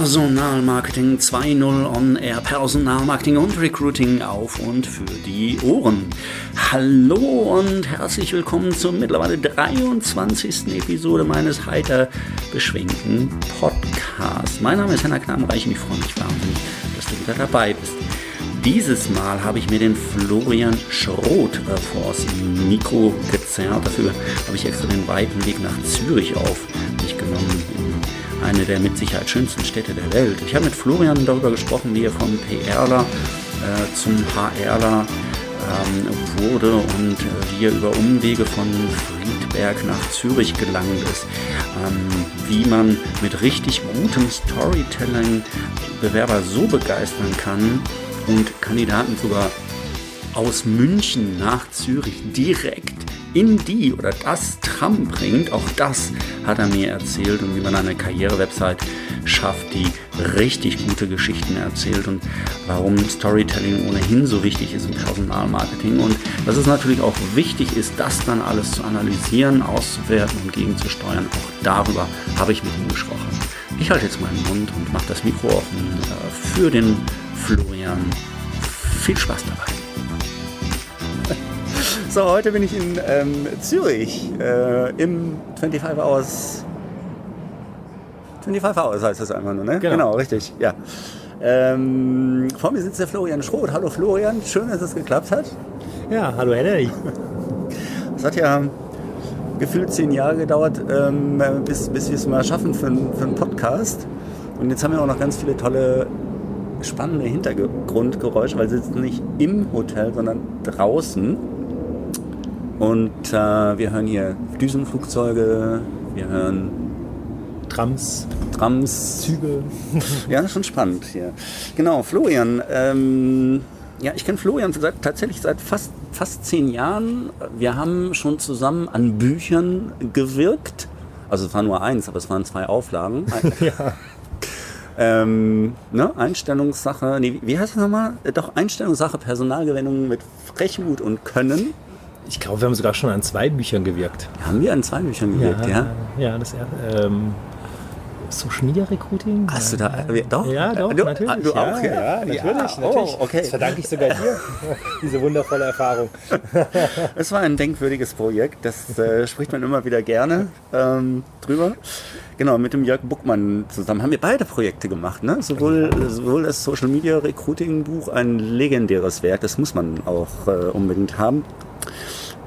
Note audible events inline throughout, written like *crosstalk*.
Personalmarketing 2.0 on Air, Personalmarketing und Recruiting auf und für die Ohren. Hallo und herzlich willkommen zur mittlerweile 23. Episode meines heiter beschwingten Podcasts. Mein Name ist Henna Knabenreich und ich freue mich wahnsinnig, dass du wieder dabei bist. Dieses Mal habe ich mir den Florian Schroth äh, vors Mikro gezerrt. Dafür habe ich extra den weiten Weg nach Zürich auf mich genommen, eine der mit Sicherheit schönsten Städte der Welt. Ich habe mit Florian darüber gesprochen, wie er vom PRler äh, zum HRler ähm, wurde und äh, wie er über Umwege von Friedberg nach Zürich gelangt ist, ähm, wie man mit richtig gutem Storytelling Bewerber so begeistern kann und Kandidaten sogar aus München nach Zürich direkt in die oder das Tram bringt. Auch das hat er mir erzählt und wie man eine Karriere-Website schafft, die richtig gute Geschichten erzählt und warum Storytelling ohnehin so wichtig ist im Personalmarketing und dass es natürlich auch wichtig ist, das dann alles zu analysieren, auszuwerten und gegenzusteuern. Auch darüber habe ich mit ihm gesprochen. Ich halte jetzt meinen Mund und mache das Mikro offen äh, für den Florian. Viel Spaß dabei. So, heute bin ich in ähm, Zürich äh, im 25 Hours. 25 Hours heißt das einfach nur, ne? Genau, genau richtig, ja. Ähm, vor mir sitzt der Florian Schroth. Hallo Florian, schön, dass es geklappt hat. Ja, hallo Henry. Es hat ja gefühlt zehn Jahre gedauert, ähm, bis, bis wir es mal schaffen für, für einen Podcast. Und jetzt haben wir auch noch ganz viele tolle, spannende Hintergrundgeräusche, weil wir sitzen nicht im Hotel, sondern draußen. Und äh, wir hören hier Düsenflugzeuge, wir hören Trams, Trams. Züge. Ja, schon spannend hier. Genau, Florian. Ähm, ja, ich kenne Florian seit, tatsächlich seit fast, fast zehn Jahren. Wir haben schon zusammen an Büchern gewirkt. Also es war nur eins, aber es waren zwei Auflagen. *laughs* ja. Ähm, ne? Einstellungssache, nee, wie heißt das nochmal? Doch, Einstellungssache, Personalgewinnung mit Frechmut und Können. Ich glaube, wir haben sogar schon an zwei Büchern gewirkt. Haben wir an zwei Büchern gewirkt, ja? Ja, das ähm, Social Media Recruiting. Hast ja. du da, äh, doch? Ja, doch, du, natürlich. ah, Du auch, ja? Ja, natürlich, Ja, natürlich. Oh, okay. Das verdanke ich sogar dir, *laughs* diese wundervolle Erfahrung. *laughs* Es war ein denkwürdiges Projekt, das äh, spricht man immer wieder gerne ähm, drüber. Genau, mit dem Jörg Buckmann zusammen haben wir beide Projekte gemacht. Ne? Sowohl, sowohl das Social Media Recruiting Buch, ein legendäres Werk, das muss man auch äh, unbedingt haben.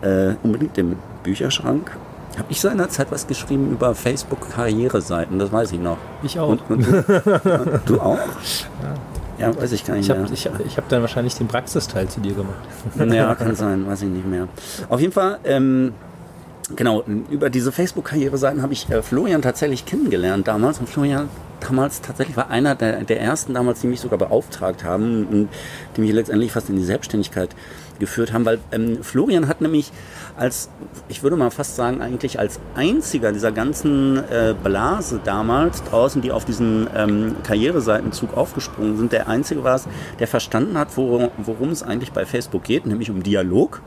Äh, unbedingt im Bücherschrank. Habe ich seinerzeit was geschrieben über Facebook-Karriereseiten, das weiß ich noch. Ich auch. Und, und du, *laughs* du auch? Ja, weiß ich gar nicht Ich habe mehr. ich, ich hab dann wahrscheinlich den Praxisteil zu dir gemacht. Ja, *laughs* kann sein, weiß ich nicht mehr. Auf jeden Fall, ähm, genau, über diese Facebook-Karriereseiten habe ich äh, Florian tatsächlich kennengelernt damals. Und Florian damals tatsächlich war einer der, der ersten damals, die mich sogar beauftragt haben und die mich letztendlich fast in die Selbstständigkeit geführt haben, weil ähm, Florian hat nämlich als, ich würde mal fast sagen, eigentlich als einziger dieser ganzen äh, Blase damals draußen, die auf diesen ähm, Karriereseitenzug aufgesprungen sind, der einzige war es, der verstanden hat, worum, worum es eigentlich bei Facebook geht, nämlich um Dialog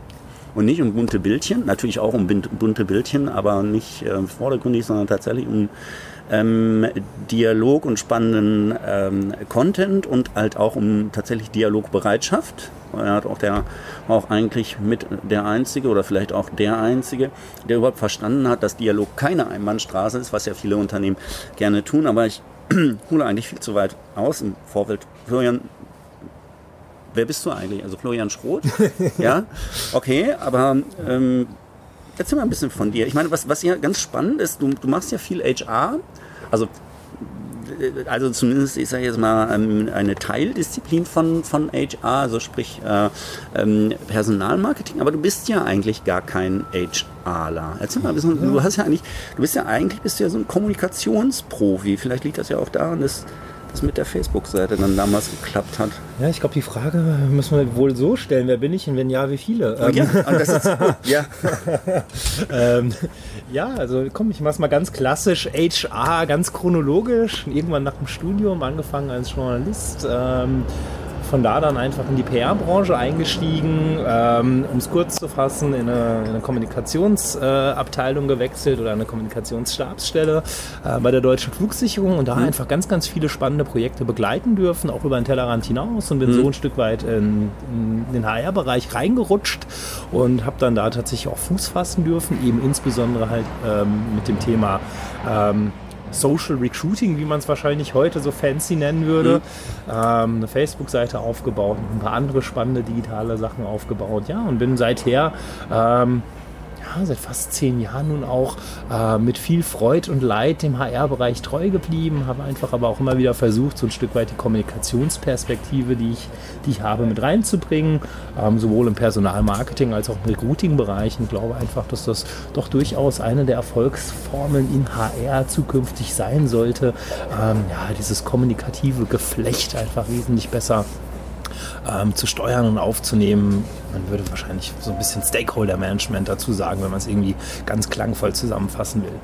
und nicht um bunte Bildchen, natürlich auch um bunte Bildchen, aber nicht äh, vordergründig, sondern tatsächlich um ähm, Dialog und spannenden ähm, Content und halt auch um tatsächlich Dialogbereitschaft. Er hat auch der auch eigentlich mit der einzige oder vielleicht auch der einzige, der überhaupt verstanden hat, dass Dialog keine Einbahnstraße ist, was ja viele Unternehmen gerne tun. Aber ich *clears throat* hole eigentlich viel zu weit aus im Vorfeld. Florian, wer bist du eigentlich? Also Florian Schroth? *laughs* ja, okay, aber ähm, erzähl mal ein bisschen von dir. Ich meine, was, was ja ganz spannend ist, du, du machst ja viel HR, also äh, also zumindest ist ja jetzt mal ähm, eine Teildisziplin von, von HR, also sprich äh, ähm, Personalmarketing, aber du bist ja eigentlich gar kein HRler. Erzähl mal ein bisschen, du hast ja eigentlich, du bist ja eigentlich bist ja so ein Kommunikationsprofi. Vielleicht liegt das ja auch daran, dass das mit der Facebook-Seite dann damals geklappt hat. Ja, ich glaube, die Frage müssen wir wohl so stellen. Wer bin ich und wenn ja, wie viele? Ähm, Ja, und das ist gut. *laughs* Ja. ähm, ja, also komm, ich mach's mal ganz klassisch. HR, ganz chronologisch. Irgendwann nach dem Studium angefangen als Journalist. Ähm, von da dann einfach in die PR-Branche eingestiegen, ähm, um es kurz zu fassen, in eine, in eine Kommunikationsabteilung äh, gewechselt oder eine Kommunikationsstabsstelle äh, bei der Deutschen Flugsicherung und da mhm. einfach ganz, ganz viele spannende Projekte begleiten dürfen, auch über den Tellerrand hinaus und bin mhm. so ein Stück weit in, in den HR-Bereich reingerutscht und habe dann da tatsächlich auch Fuß fassen dürfen, eben insbesondere halt ähm, mit dem Thema ähm, Social Recruiting, wie man es wahrscheinlich heute so fancy nennen würde. Mhm. Ähm, eine Facebook-Seite aufgebaut, ein paar andere spannende digitale Sachen aufgebaut. Ja, und bin seither ähm, seit fast zehn Jahren nun auch äh, mit viel Freud und Leid dem HR-Bereich treu geblieben, habe einfach aber auch immer wieder versucht, so ein Stück weit die Kommunikationsperspektive, die ich, die ich habe, mit reinzubringen, ähm, sowohl im Personalmarketing als auch im Recruiting-Bereich. Und glaube einfach, dass das doch durchaus eine der Erfolgsformeln in HR zukünftig sein sollte, ähm, ja, dieses kommunikative Geflecht einfach wesentlich besser ähm, zu steuern und aufzunehmen. Man würde wahrscheinlich so ein bisschen Stakeholder-Management dazu sagen, wenn man es irgendwie ganz klangvoll zusammenfassen will.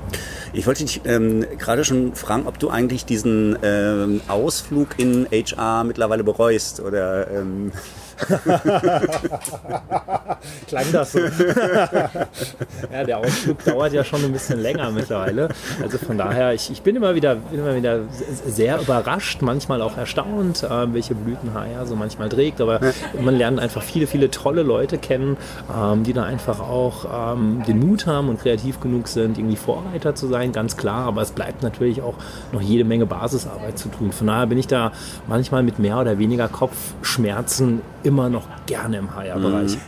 Ich wollte dich ähm, gerade schon fragen, ob du eigentlich diesen ähm, Ausflug in HR mittlerweile bereust oder ähm *laughs* Klang das so. *laughs* ja, der Ausflug dauert ja schon ein bisschen länger mittlerweile. Also von daher, ich, ich bin, immer wieder, bin immer wieder sehr überrascht, manchmal auch erstaunt, äh, welche Blüten HR so manchmal trägt. Aber man lernt einfach viele, viele tolle Leute kennen, ähm, die da einfach auch ähm, den Mut haben und kreativ genug sind, irgendwie Vorreiter zu sein, ganz klar. Aber es bleibt natürlich auch noch jede Menge Basisarbeit zu tun. Von daher bin ich da manchmal mit mehr oder weniger Kopfschmerzen immer noch gerne im HR-Bereich. Mhm.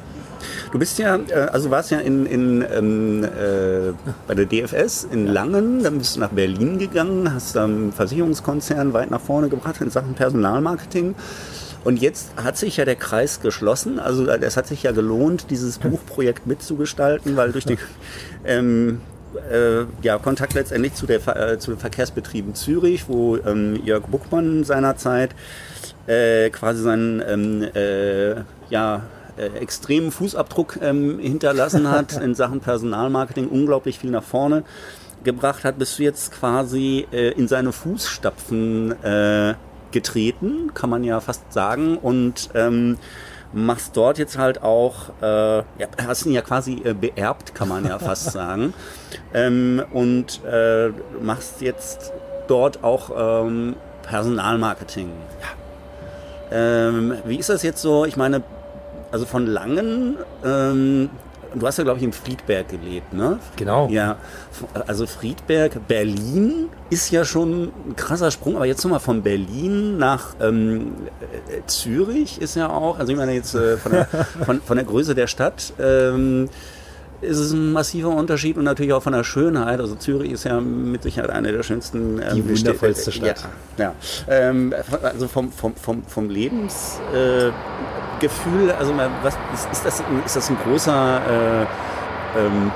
Du bist ja, äh, also warst ja in, in, ähm, äh, bei der DFS in Langen, dann bist du nach Berlin gegangen, hast dann Versicherungskonzern weit nach vorne gebracht in Sachen Personalmarketing. Und jetzt hat sich ja der Kreis geschlossen. Also äh, es hat sich ja gelohnt, dieses Buchprojekt *laughs* mitzugestalten, weil durch die ähm, äh, ja, Kontakt letztendlich zu, der, äh, zu den Verkehrsbetrieben Zürich, wo ähm, Jörg Buchmann seinerzeit äh, quasi seinen ähm, äh, ja, äh, extremen Fußabdruck ähm, hinterlassen hat *laughs* in Sachen Personalmarketing, unglaublich viel nach vorne gebracht hat, bist du jetzt quasi äh, in seine Fußstapfen äh, getreten, kann man ja fast sagen, und ähm, machst dort jetzt halt auch, äh, ja, hast ihn ja quasi äh, beerbt, kann man ja fast *laughs* sagen, ähm, und äh, machst jetzt dort auch ähm, Personalmarketing. Ja. Ähm, wie ist das jetzt so? Ich meine, also von Langen, ähm, du hast ja, glaube ich, in Friedberg gelebt, ne? Genau. Ja, also Friedberg, Berlin ist ja schon ein krasser Sprung, aber jetzt nochmal von Berlin nach ähm, äh, Zürich ist ja auch, also ich meine jetzt äh, von, der, von, von, der Größe der Stadt, ähm, ist es ein massiver Unterschied und natürlich auch von der Schönheit. Also Zürich ist ja mit Sicherheit eine der schönsten. Ähm, Die wundervollste Stadt. Ja, ja. Ähm, also vom, vom, vom, vom Lebensgefühl, äh, also was, ist, das, ist das ein großer... Äh, ähm,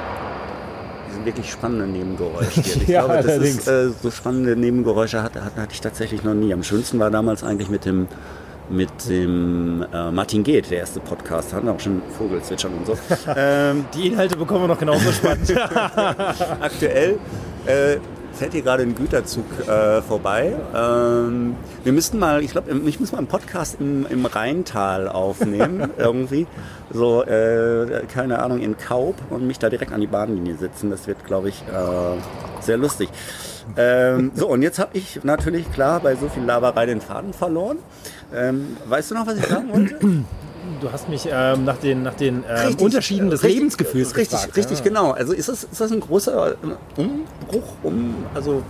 wirklich spannende Nebengeräusche. Ich *laughs* ja, glaube, das ist, äh, so spannende Nebengeräusche hatte, hatte, hatte ich tatsächlich noch nie. Am schönsten war damals eigentlich mit dem mit dem äh, Martin Geht, der erste Podcast, hatten auch schon Vogelzwitschern und so. *laughs* ähm, Die Inhalte bekommen wir noch genauso spannend. *laughs* Aktuell äh, fährt hier gerade ein Güterzug äh, vorbei. Ähm, wir müssten mal, ich glaube, ich muss mal einen Podcast im, im Rheintal aufnehmen, *laughs* irgendwie. So, äh, keine Ahnung, in Kaub und mich da direkt an die Bahnlinie setzen. Das wird, glaube ich, äh, sehr lustig. *laughs* Ähm, so, und jetzt habe ich natürlich, klar, bei so viel Laberei den Faden verloren. Ähm, weißt du noch, was ich sagen wollte? Du hast mich ähm, nach den, nach den ähm, richtig, Unterschieden des richtig, Lebensgefühls richtig, gefragt. Richtig, ja. genau. Also ist das, ist das ein großer Umbruch, um, also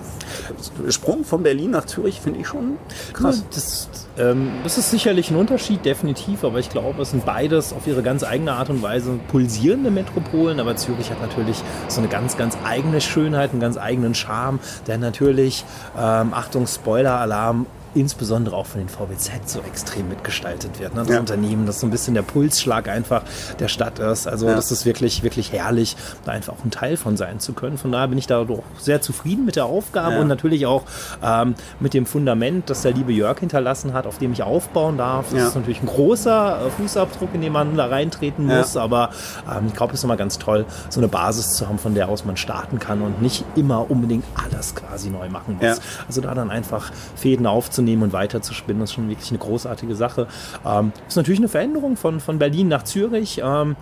Sprung von Berlin nach Zürich, finde ich schon krass. Das, ähm, das ist sicherlich ein Unterschied, definitiv, aber ich glaube, es sind beides auf ihre ganz eigene Art und Weise pulsierende Metropolen, aber Zürich hat natürlich so eine ganz, ganz eigene Schönheit, einen ganz eigenen Charme, der natürlich, ähm, Achtung, Spoiler-Alarm, insbesondere auch von den VBZ so extrem mitgestaltet wird. Ne? Das ja. Unternehmen, das so ein bisschen der Pulsschlag einfach der Stadt ist. Also ja. das ist wirklich, wirklich herrlich, da einfach auch ein Teil von sein zu können. Von daher bin ich da doch sehr zufrieden mit der Aufgabe ja. und natürlich auch ähm, mit dem Fundament, das der liebe Jörg hinterlassen hat, auf dem ich aufbauen darf. Das ist natürlich ein großer äh, Fußabdruck, in den man da reintreten muss, aber ähm, ich glaube, es ist immer ganz toll, so eine Basis zu haben, von der aus man starten kann und nicht immer unbedingt alles quasi neu machen muss. Also da dann einfach Fäden aufzunehmen aufzunehmen und weiterzuspinnen. Das ist schon wirklich eine großartige Sache. Ähm, ist natürlich eine Veränderung von, von Berlin nach Zürich. Ähm,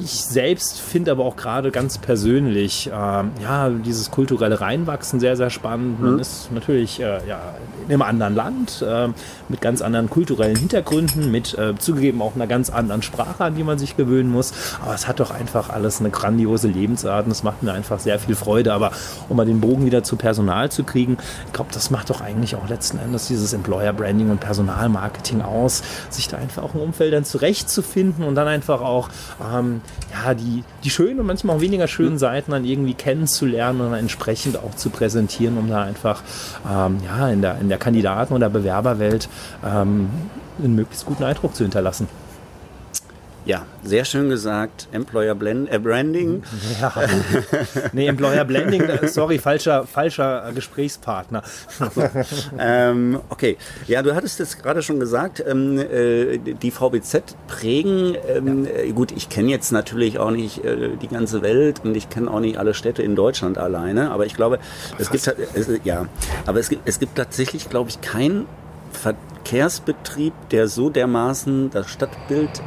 ich selbst finde aber auch gerade ganz persönlich, ähm, ja, dieses kulturelle Reinwachsen sehr, sehr spannend. Man mhm. ist natürlich äh, ja, in einem anderen Land, äh, mit ganz anderen kulturellen Hintergründen, mit äh, zugegeben auch einer ganz anderen Sprache, an die man sich gewöhnen muss. Aber es hat doch einfach alles eine grandiose Lebensart und es macht mir einfach sehr viel Freude. Aber um mal den Bogen wieder zu Personal zu kriegen, ich glaube, das macht doch eigentlich auch letzten Endes dieses Employer Branding und Personalmarketing aus, sich da einfach auch im Umfeld dann zurechtzufinden und dann einfach auch ähm, ja, die, die schönen und manchmal auch weniger schönen Seiten dann irgendwie kennenzulernen und dann entsprechend auch zu präsentieren, um da einfach ähm, ja, in, der, in der Kandidaten- oder Bewerberwelt ähm, einen möglichst guten Eindruck zu hinterlassen. Ja, sehr schön gesagt. Employer Blend, äh, Branding. Ja. nee, Employer Blending, sorry, falscher, falscher Gesprächspartner. *laughs* ähm, okay, ja, du hattest jetzt gerade schon gesagt, ähm, äh, die VBZ prägen. Ähm, ja. Äh, gut, ich kenne jetzt natürlich auch nicht äh, die ganze Welt und ich kenne auch nicht alle Städte in Deutschland alleine, aber ich glaube, es gibt, es, ja, aber es gibt, es gibt tatsächlich, glaube ich, keinen Verkehrsbetrieb, der so dermaßen das Stadtbild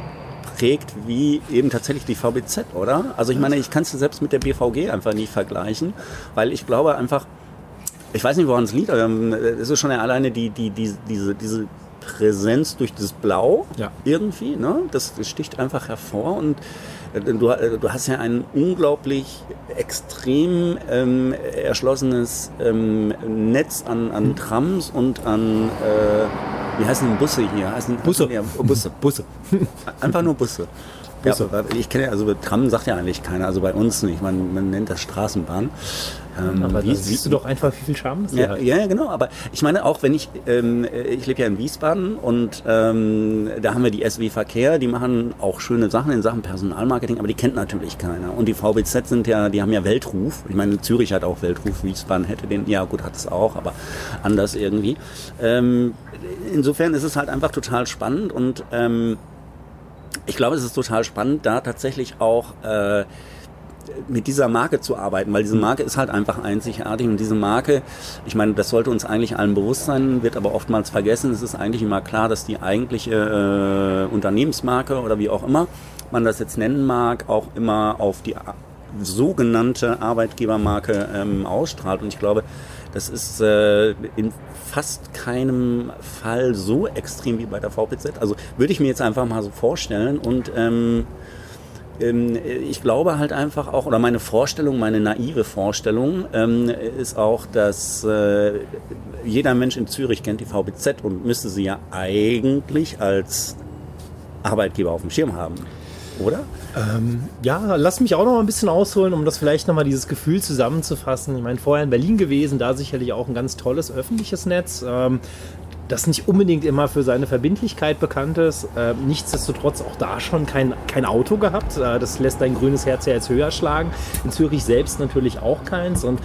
prägt wie eben tatsächlich die VBZ, oder? Also ich meine, ich kann es selbst mit der BVG einfach nicht vergleichen, weil ich glaube einfach, ich weiß nicht, woran es liegt, aber ähm, es ist schon alleine die, die, die, diese, diese Präsenz durch das Blau ja. irgendwie, ne? das sticht einfach hervor und du, äh, du hast ja ein unglaublich extrem ähm, erschlossenes ähm, Netz an, an Trams und an äh, wie heißen denn Busse hier? Heißen, Busse. Ja, Busse. *laughs* Busse. *laughs* Einfach nur Busse. Busse. Ja, ich kenne also Tram sagt ja eigentlich keiner, also bei uns nicht. Man, man nennt das Straßenbahn. Ähm, aber wie, siehst du doch einfach, wie viel Charme das ja, hat. Ja, genau. Aber ich meine auch, wenn ich, ähm, ich lebe ja in Wiesbaden und ähm, da haben wir die SW Verkehr, die machen auch schöne Sachen in Sachen Personalmarketing, aber die kennt natürlich keiner. Und die VBZ sind ja, die haben ja Weltruf. Ich meine, Zürich hat auch Weltruf, Wiesbaden hätte den, ja gut, hat es auch, aber anders irgendwie. Ähm, insofern ist es halt einfach total spannend und ähm, ich glaube, es ist total spannend, da tatsächlich auch äh, mit dieser Marke zu arbeiten, weil diese Marke ist halt einfach einzigartig und diese Marke, ich meine, das sollte uns eigentlich allen bewusst sein, wird aber oftmals vergessen. Es ist eigentlich immer klar, dass die eigentliche äh, Unternehmensmarke oder wie auch immer man das jetzt nennen mag, auch immer auf die sogenannte Arbeitgebermarke ähm, ausstrahlt. Und ich glaube, das ist äh, in fast keinem Fall so extrem wie bei der VPZ. Also würde ich mir jetzt einfach mal so vorstellen und ähm, ähm, ich glaube halt einfach auch, oder meine Vorstellung, meine naive Vorstellung ähm, ist auch, dass äh, jeder Mensch in Zürich kennt die VBZ und müsste sie ja eigentlich als Arbeitgeber auf dem Schirm haben oder? Ähm, ja, lass mich auch noch ein bisschen ausholen, um das vielleicht nochmal dieses Gefühl zusammenzufassen. Ich meine, vorher in Berlin gewesen, da sicherlich auch ein ganz tolles öffentliches Netz. Ähm, das nicht unbedingt immer für seine Verbindlichkeit bekannt ist. Äh, nichtsdestotrotz auch da schon kein, kein Auto gehabt. Äh, das lässt dein grünes Herz ja jetzt höher schlagen. In Zürich selbst natürlich auch keins. Und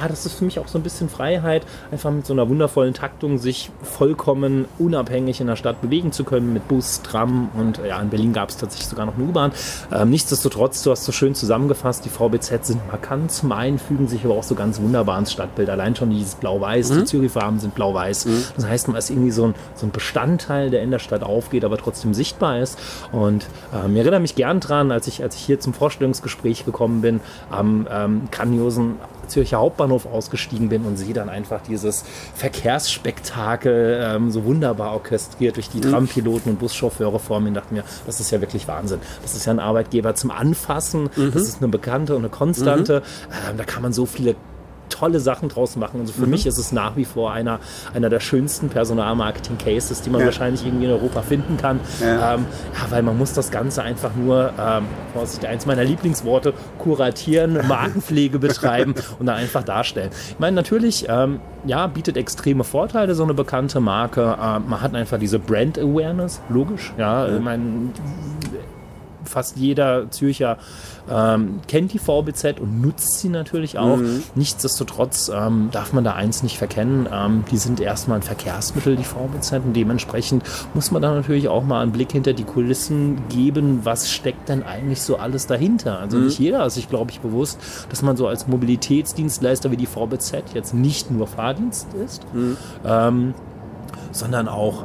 ja, das ist für mich auch so ein bisschen Freiheit, einfach mit so einer wundervollen Taktung sich vollkommen unabhängig in der Stadt bewegen zu können mit Bus, Tram und ja, in Berlin gab es tatsächlich sogar noch eine U-Bahn. Ähm, nichtsdestotrotz, du hast so schön zusammengefasst, die VBZ sind markant. Zum einen fügen sich aber auch so ganz wunderbar ins Stadtbild. Allein schon dieses Blau-Weiß, mhm. die Zürich-Farben sind blau-weiß. Mhm. Das heißt, man ist irgendwie so ein, so ein Bestandteil, der in der Stadt aufgeht, aber trotzdem sichtbar ist. Und ähm, ich erinnere mich gern dran, als ich, als ich hier zum Vorstellungsgespräch gekommen bin, am ähm, grandiosen Zürcher Hauptbahnhof ausgestiegen bin und sehe dann einfach dieses Verkehrsspektakel ähm, so wunderbar orchestriert durch die mhm. Trampiloten und Buschauffeure vor mir und dachte mir, das ist ja wirklich Wahnsinn. Das ist ja ein Arbeitgeber zum Anfassen, mhm. das ist eine bekannte und eine Konstante. Mhm. Ähm, da kann man so viele tolle Sachen draus machen. Also für mhm. mich ist es nach wie vor einer, einer der schönsten Personalmarketing-Cases, die man ja. wahrscheinlich irgendwie in Europa finden kann. Ja. Ähm, ja. weil man muss das Ganze einfach nur, ähm, Vorsicht, eins meiner Lieblingsworte, kuratieren, *laughs* Markenpflege betreiben und dann einfach darstellen. Ich meine, natürlich, ähm, ja, bietet extreme Vorteile, so eine bekannte Marke. Äh, man hat einfach diese Brand Awareness, logisch. Ja, ja. ich meine, fast jeder Zürcher ähm, kennt die VBZ und nutzt sie natürlich auch. Mhm. Nichtsdestotrotz ähm, darf man da eins nicht verkennen. Ähm, die sind erstmal ein Verkehrsmittel, die VBZ, und dementsprechend muss man da natürlich auch mal einen Blick hinter die Kulissen geben, was steckt denn eigentlich so alles dahinter. Also mhm. nicht jeder ist sich, glaube ich, bewusst, dass man so als Mobilitätsdienstleister wie die VBZ jetzt nicht nur Fahrdienst ist, mhm. ähm, sondern auch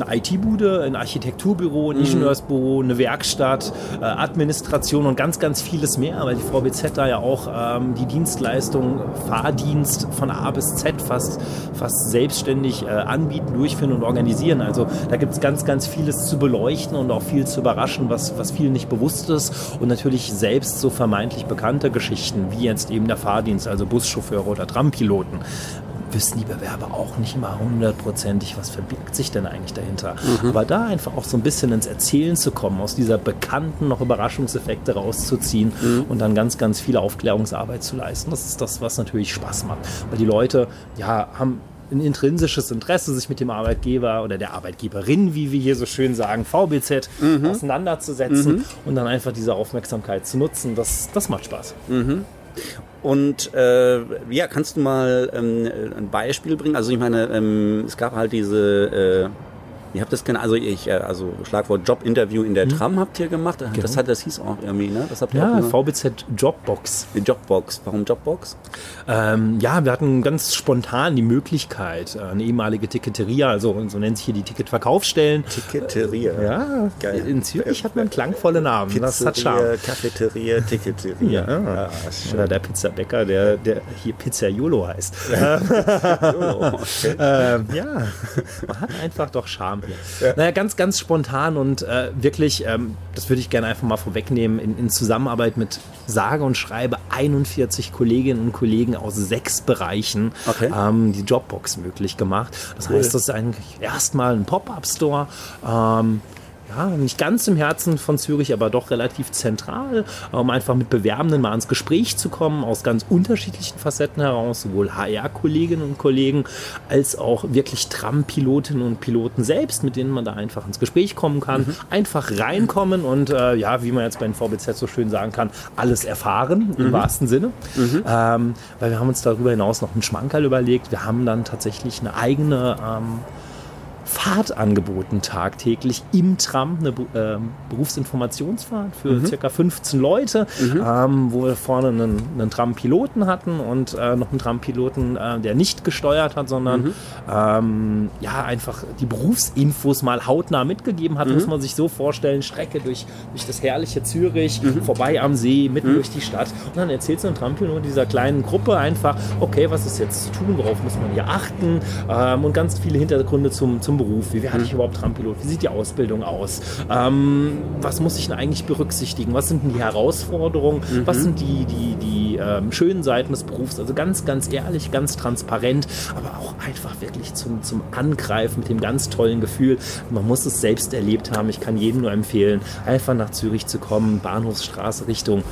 eine IT-Bude, ein Architekturbüro, ein mhm. Ingenieursbüro, eine Werkstatt, äh, Administration und ganz, ganz vieles mehr, weil die VBZ da ja auch ähm, die Dienstleistung Fahrdienst von A bis Z fast, fast selbstständig äh, anbieten, durchführen und organisieren. Also da gibt es ganz, ganz vieles zu beleuchten und auch viel zu überraschen, was, was vielen nicht bewusst ist und natürlich selbst so vermeintlich bekannte Geschichten, wie jetzt eben der Fahrdienst, also Buschauffeure oder Trampiloten wissen die Bewerber auch nicht immer hundertprozentig, was verbirgt sich denn eigentlich dahinter. Mhm. Aber da einfach auch so ein bisschen ins Erzählen zu kommen, aus dieser bekannten noch Überraschungseffekte rauszuziehen mhm. und dann ganz, ganz viel Aufklärungsarbeit zu leisten. Das ist das, was natürlich Spaß macht. Weil die Leute, ja, haben ein intrinsisches Interesse, sich mit dem Arbeitgeber oder der Arbeitgeberin, wie wir hier so schön sagen, VBZ, mhm. auseinanderzusetzen mhm. und dann einfach diese Aufmerksamkeit zu nutzen. Das, das macht Spaß. Mhm. Und äh, ja, kannst du mal ähm, ein Beispiel bringen? Also ich meine, ähm, es gab halt diese äh, Ihr habt das genau, also ich, äh, also Schlagwort Jobinterview in der mhm. Tram habt ihr gemacht. Genau. Das hat, das hieß auch irgendwie, ne? Das habt ihr ja, VBZ Jobbox. Die Jobbox. Warum Jobbox? Ähm, ja, wir hatten ganz spontan die Möglichkeit, äh, eine ehemalige Ticketeria, also so nennt sich hier die Ticketverkaufsstellen. Ticketeria. Ja, geil. In Zürich hat man klangvolle Namen. Pizzeria, das hat Charme. Cafeteria, Ticketeria. *laughs* Ja, ja Oder der Pizzabäcker, der, der hier Pizzaiolo heißt. *laughs* *laughs* Yolo, okay. ähm, ja, man hat einfach doch Charme. Ja. Naja, ganz, ganz spontan und äh, wirklich, ähm, das würde ich gerne einfach mal vorwegnehmen, in, in, Zusammenarbeit mit sage und schreibe 41 Kolleginnen und Kollegen aus sechs Bereichen okay. ähm, die Jobbox möglich gemacht. Das cool. heißt, das ist eigentlich erstmal ein Pop-Up-Store. Ähm, ja, nicht ganz im Herzen von Zürich, aber doch relativ zentral, um einfach mit Bewerbenden mal ins Gespräch zu kommen, aus ganz unterschiedlichen Facetten heraus, sowohl HR-Kolleginnen und Kollegen als auch wirklich Tram-Pilotinnen und Piloten selbst, mit denen man da einfach ins Gespräch kommen kann, mhm. einfach reinkommen und äh, ja, wie man jetzt bei den VBZ so schön sagen kann, alles erfahren im mhm. wahrsten Sinne. Mhm. Ähm, weil wir haben uns darüber hinaus noch einen Schmankerl überlegt. Wir haben dann tatsächlich eine eigene ähm, Fahrt angeboten tagtäglich im Tram, eine äh, Berufsinformationsfahrt für mhm. circa 15 Leute, mhm. ähm, wo wir vorne einen, einen Tram-Piloten hatten und äh, noch einen Tram-Piloten, äh, der nicht gesteuert hat, sondern mhm. ähm, ja einfach die Berufsinfos mal hautnah mitgegeben hat, mhm. muss man sich so vorstellen, Strecke durch, durch das herrliche Zürich, mhm. vorbei am See, mitten mhm. durch die Stadt und dann erzählt so ein Tram-Pilot dieser kleinen Gruppe einfach, okay, was ist jetzt zu tun, worauf muss man hier achten ähm, und ganz viele Hintergründe zum, zum Beruf. Wie werde ich mhm. überhaupt Trampilot? Wie sieht die Ausbildung aus? Ähm, was muss ich denn eigentlich berücksichtigen? Was sind denn die Herausforderungen? Mhm. Was sind die, die, die ähm, schönen Seiten des Berufs? Also ganz, ganz ehrlich, ganz transparent, aber auch einfach wirklich zum, zum Angreifen mit dem ganz tollen Gefühl. Man muss es selbst erlebt haben. Ich kann jedem nur empfehlen, einfach nach Zürich zu kommen, Bahnhofsstraße Richtung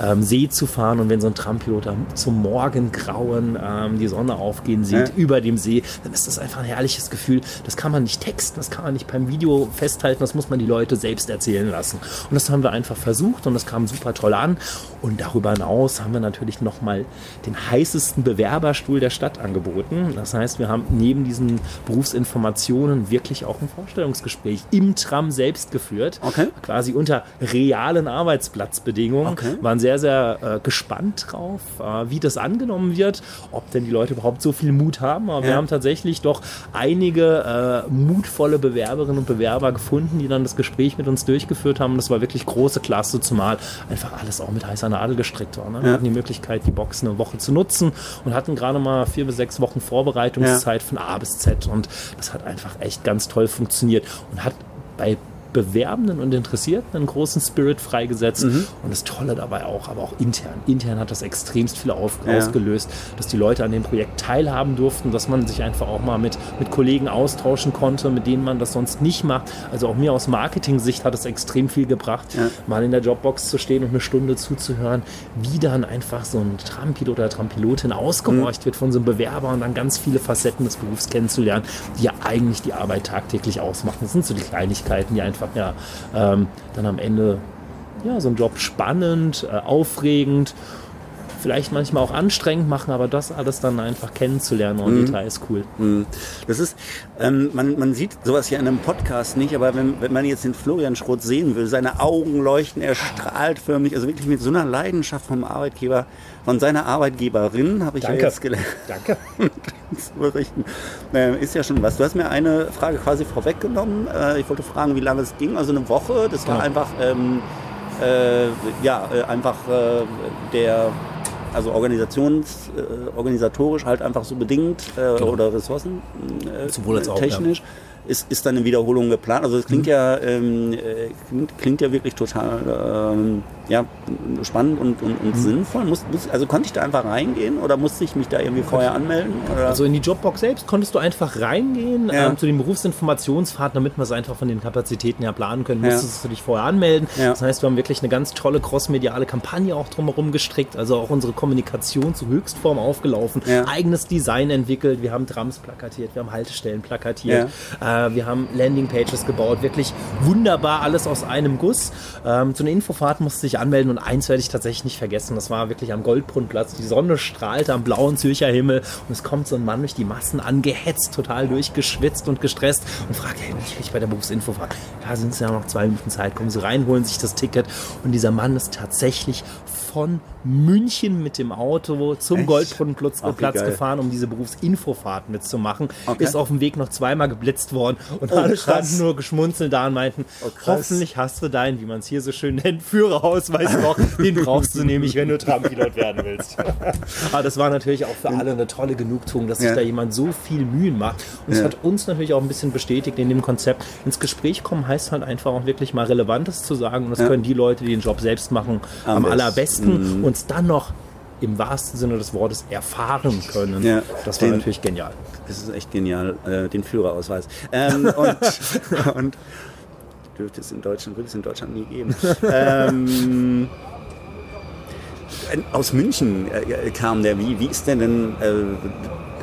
ähm, See zu fahren und wenn so ein Trampilot zum Morgengrauen ähm, die Sonne aufgehen sieht ja. über dem See, dann ist das einfach ein herrliches Gefühl. Das kann man nicht texten, das kann man nicht beim Video festhalten, das muss man die Leute selbst erzählen lassen. Und das haben wir einfach versucht und das kam super toll an. Und darüber hinaus haben wir natürlich nochmal den heißesten Bewerberstuhl der Stadt angeboten. Das heißt, wir haben neben diesen Berufsinformationen wirklich auch ein Vorstellungsgespräch im Tram selbst geführt. Okay. Quasi unter realen Arbeitsplatzbedingungen. Okay. Waren sehr, sehr äh, gespannt drauf, äh, wie das angenommen wird, ob denn die Leute überhaupt so viel Mut haben. Aber ja. wir haben tatsächlich doch einige mutvolle Bewerberinnen und Bewerber gefunden, die dann das Gespräch mit uns durchgeführt haben. Das war wirklich große Klasse, zumal einfach alles auch mit heißer Nadel gestrickt war. Ne? Wir ja. hatten die Möglichkeit, die Box eine Woche zu nutzen und hatten gerade mal vier bis sechs Wochen Vorbereitungszeit ja. von A bis Z. Und das hat einfach echt ganz toll funktioniert und hat bei Bewerbenden und Interessierten einen großen Spirit freigesetzt. Mhm. Und das Tolle dabei auch, aber auch intern. Intern hat das extremst viel auf, ja. ausgelöst, dass die Leute an dem Projekt teilhaben durften, dass man sich einfach auch mal mit, mit Kollegen austauschen konnte, mit denen man das sonst nicht macht. Also auch mir aus Marketing-Sicht hat es extrem viel gebracht, ja. mal in der Jobbox zu stehen und eine Stunde zuzuhören, wie dann einfach so ein Trampilot oder Trampilotin ausgehorcht mhm. wird von so einem Bewerber und dann ganz viele Facetten des Berufs kennenzulernen, die ja eigentlich die Arbeit tagtäglich ausmachen. Das sind so die Kleinigkeiten, die einfach einfach ja ähm, dann am Ende ja, so einen Job spannend, äh, aufregend vielleicht manchmal auch anstrengend machen, aber das alles dann einfach kennenzulernen und mhm. Detail ist cool. Mhm. Das ist, ähm, man, man sieht sowas hier in einem Podcast nicht, aber wenn, wenn man jetzt den Florian Schroth sehen will, seine Augen leuchten, er strahlt förmlich, also wirklich mit so einer Leidenschaft vom Arbeitgeber, von seiner Arbeitgeberin, habe ich Danke. ja jetzt gelernt. Danke. *laughs* zu berichten. Äh, ist ja schon was. Du hast mir eine Frage quasi vorweggenommen. Äh, ich wollte fragen, wie lange es ging. Also eine Woche. Das war Genau. einfach, ähm, äh, ja, äh, einfach äh, der also organisations, äh, organisatorisch halt einfach so bedingt äh, Genau. oder Ressourcen äh, Sowohl als auch, technisch. Ist, ist dann eine Wiederholung geplant? Also es klingt Mhm. ja ähm, äh, klingt, klingt ja wirklich total ähm, ja, spannend und, und, Mhm. und sinnvoll. Muss, muss, also konnte ich da einfach reingehen oder musste ich mich da irgendwie vorher anmelden? Oder? Also in die Jobbox selbst konntest du einfach reingehen Ja. ähm, zu den Berufsinformationsfahrten, damit wir es einfach von den Kapazitäten her planen können. Ja. Musstest du dich vorher anmelden. Ja. Das heißt, wir haben wirklich eine ganz tolle crossmediale Kampagne auch drumherum gestrickt. Also auch unsere Kommunikation zu Höchstform aufgelaufen. Ja. Eigenes Design entwickelt. Wir haben Trams plakatiert, wir haben Haltestellen plakatiert. Äh, wir haben Landingpages gebaut. Wirklich wunderbar, alles aus einem Guss. Ähm, zu einer Infofahrt musste ich anmelden und eins werde ich tatsächlich nicht vergessen. Das war wirklich am Goldbrunnplatz. Die Sonne strahlte am blauen Zürcher Himmel und es kommt so ein Mann durch die Massen angehetzt, total durchgeschwitzt und gestresst und fragt, hey, bin ich richtig bei der Berufsinfofahrt? Ja, sind es ja noch zwei Minuten Zeit, kommen Sie rein, holen sich das Ticket und dieser Mann ist tatsächlich von München mit dem Auto zum? Goldbrunnenplatz Platz gefahren, um diese Berufsinfofahrt mitzumachen. Okay. Ist auf dem Weg noch zweimal geblitzt worden und Oh, alle krass. standen nur geschmunzelt da und meinten, Oh, hoffentlich hast du deinen, wie man es hier so schön nennt, Führerausweis noch. Den brauchst du nämlich, wenn du Trampilot werden willst. Aber *laughs* das war natürlich auch für alle eine tolle Genugtuung, dass sich Ja. da jemand so viel Mühen macht. Und es Ja. hat uns natürlich auch ein bisschen bestätigt in dem Konzept. Ins Gespräch kommen heißt halt einfach auch wirklich mal Relevantes zu sagen. Und das Ja. können die Leute, die den Job selbst machen, Am am, besten. Allerbesten. Und es dann noch im wahrsten Sinne des Wortes erfahren können. Ja. Das war Den- natürlich genial. Das ist echt genial, äh, den Führerausweis. Ähm, und, *laughs* und dürfte es in Deutschland, wird es in Deutschland nie geben. ähm, aus München äh, kam der, wie, wie ist der denn äh,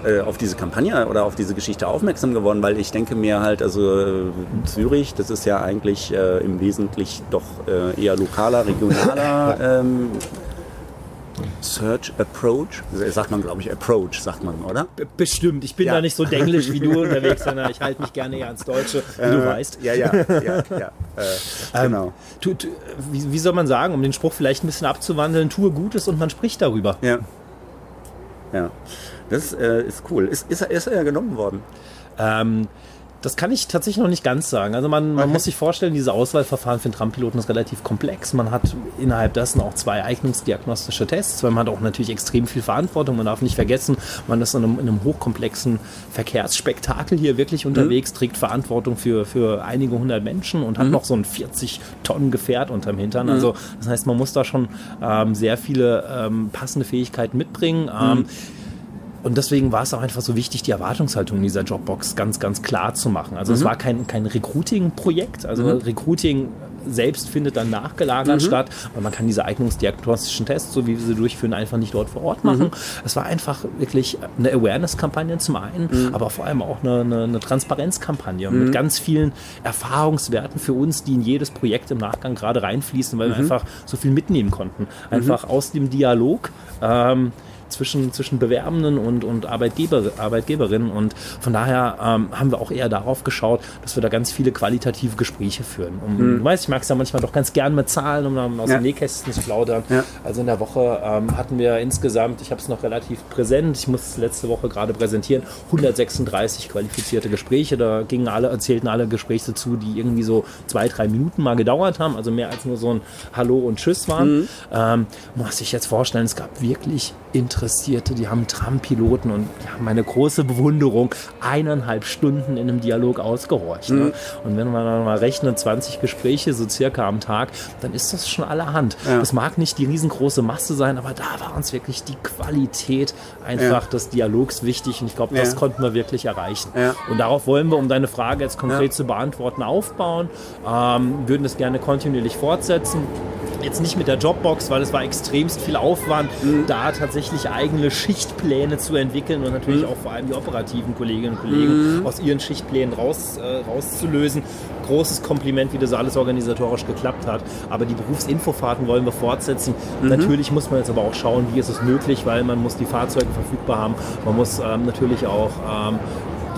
äh, auf diese Kampagne oder auf diese Geschichte aufmerksam geworden? Weil ich denke mir halt, also äh, Zürich, das ist ja eigentlich äh, im Wesentlichen doch äh, eher lokaler, regionaler *laughs* ähm, Search Approach. Sagt man, glaube ich, Approach, sagt man, oder? Bestimmt. Ich bin Ja. da nicht so denglisch wie du *laughs* unterwegs, sondern ich halte mich gerne eher ans Deutsche, wie du Äh, weißt. Ja, ja, ja, *laughs* ja. Äh, Ähm, genau. tu, tu, wie, wie soll man sagen, um den Spruch vielleicht ein bisschen abzuwandeln, tue Gutes und man spricht darüber. Ja. Ja. Das äh, ist cool. Ist, ist, er- ist er ja genommen worden? Ähm, das kann ich tatsächlich noch nicht ganz sagen. Also man, man Okay. muss sich vorstellen, diese Auswahlverfahren für den Trampiloten ist relativ komplex. Man hat innerhalb dessen auch zwei eignungsdiagnostische Tests, weil man hat auch natürlich extrem viel Verantwortung. Man darf nicht vergessen, man ist in einem, in einem hochkomplexen Verkehrsspektakel hier wirklich unterwegs, trägt Verantwortung für, für einige hundert Menschen und hat noch so ein 40 Tonnen Gefährt unterm Hintern. Also das heißt, man muss da schon ähm, sehr viele ähm, passende Fähigkeiten mitbringen. Ähm, und deswegen war es auch einfach so wichtig, die Erwartungshaltung in dieser Jobbox ganz, ganz klar zu machen. Also es war kein, kein Recruiting-Projekt. Also Recruiting selbst findet dann nachgelagert statt, weil man kann diese eignungsdiagnostischen Tests, so wie wir sie durchführen, einfach nicht dort vor Ort machen. Es war einfach wirklich eine Awareness-Kampagne zum einen, aber vor allem auch eine, eine, eine Transparenzkampagne mit ganz vielen Erfahrungswerten für uns, die in jedes Projekt im Nachgang gerade reinfließen, weil wir einfach so viel mitnehmen konnten. Einfach aus dem Dialog. Ähm, zwischen, zwischen Bewerbenden und, und Arbeitgeber, Arbeitgeberinnen. Und von daher ähm, haben wir auch eher darauf geschaut, dass wir da ganz viele qualitative Gespräche führen. Um, Du weißt, ich mag es ja manchmal doch ganz gern mit Zahlen, um dann aus Ja. dem Nähkästchen zu plaudern. Ja. Also in der Woche ähm, hatten wir insgesamt, ich habe es noch relativ präsent, ich muss es letzte Woche gerade präsentieren, 136 qualifizierte Gespräche. Da gingen alle, erzählten alle Gespräche zu, die irgendwie so zwei, drei Minuten mal gedauert haben, also mehr als nur so ein Hallo und Tschüss waren. Ähm, muss sich jetzt vorstellen, es gab wirklich Interessierte, die haben Trampiloten und ja, meine große Bewunderung, eineinhalb Stunden in einem Dialog ausgehorcht. Ne? Und wenn man dann mal rechnet, 20 Gespräche so circa am Tag, dann ist das schon allerhand. Ja. Das mag nicht die riesengroße Masse sein, aber da war uns wirklich die Qualität einfach des Dialogs wichtig und ich glaube, das Ja. konnten wir wirklich erreichen. Ja. Und darauf wollen wir, um deine Frage jetzt konkret Ja. zu beantworten, aufbauen, ähm, würden das gerne kontinuierlich fortsetzen. Jetzt nicht mit der Jobbox, weil es war extremst viel Aufwand, mhm. da tatsächlich eigene Schichtpläne zu entwickeln und natürlich mhm. auch vor allem die operativen Kolleginnen und Kollegen mhm. aus ihren Schichtplänen raus, äh, rauszulösen. Großes Kompliment, wie das alles organisatorisch geklappt hat. Aber die Berufsinfofahrten wollen wir fortsetzen. Mhm. Natürlich muss man jetzt aber auch schauen, wie ist es möglich, weil man muss die Fahrzeuge verfügbar haben. Man muss ähm, natürlich auch ähm,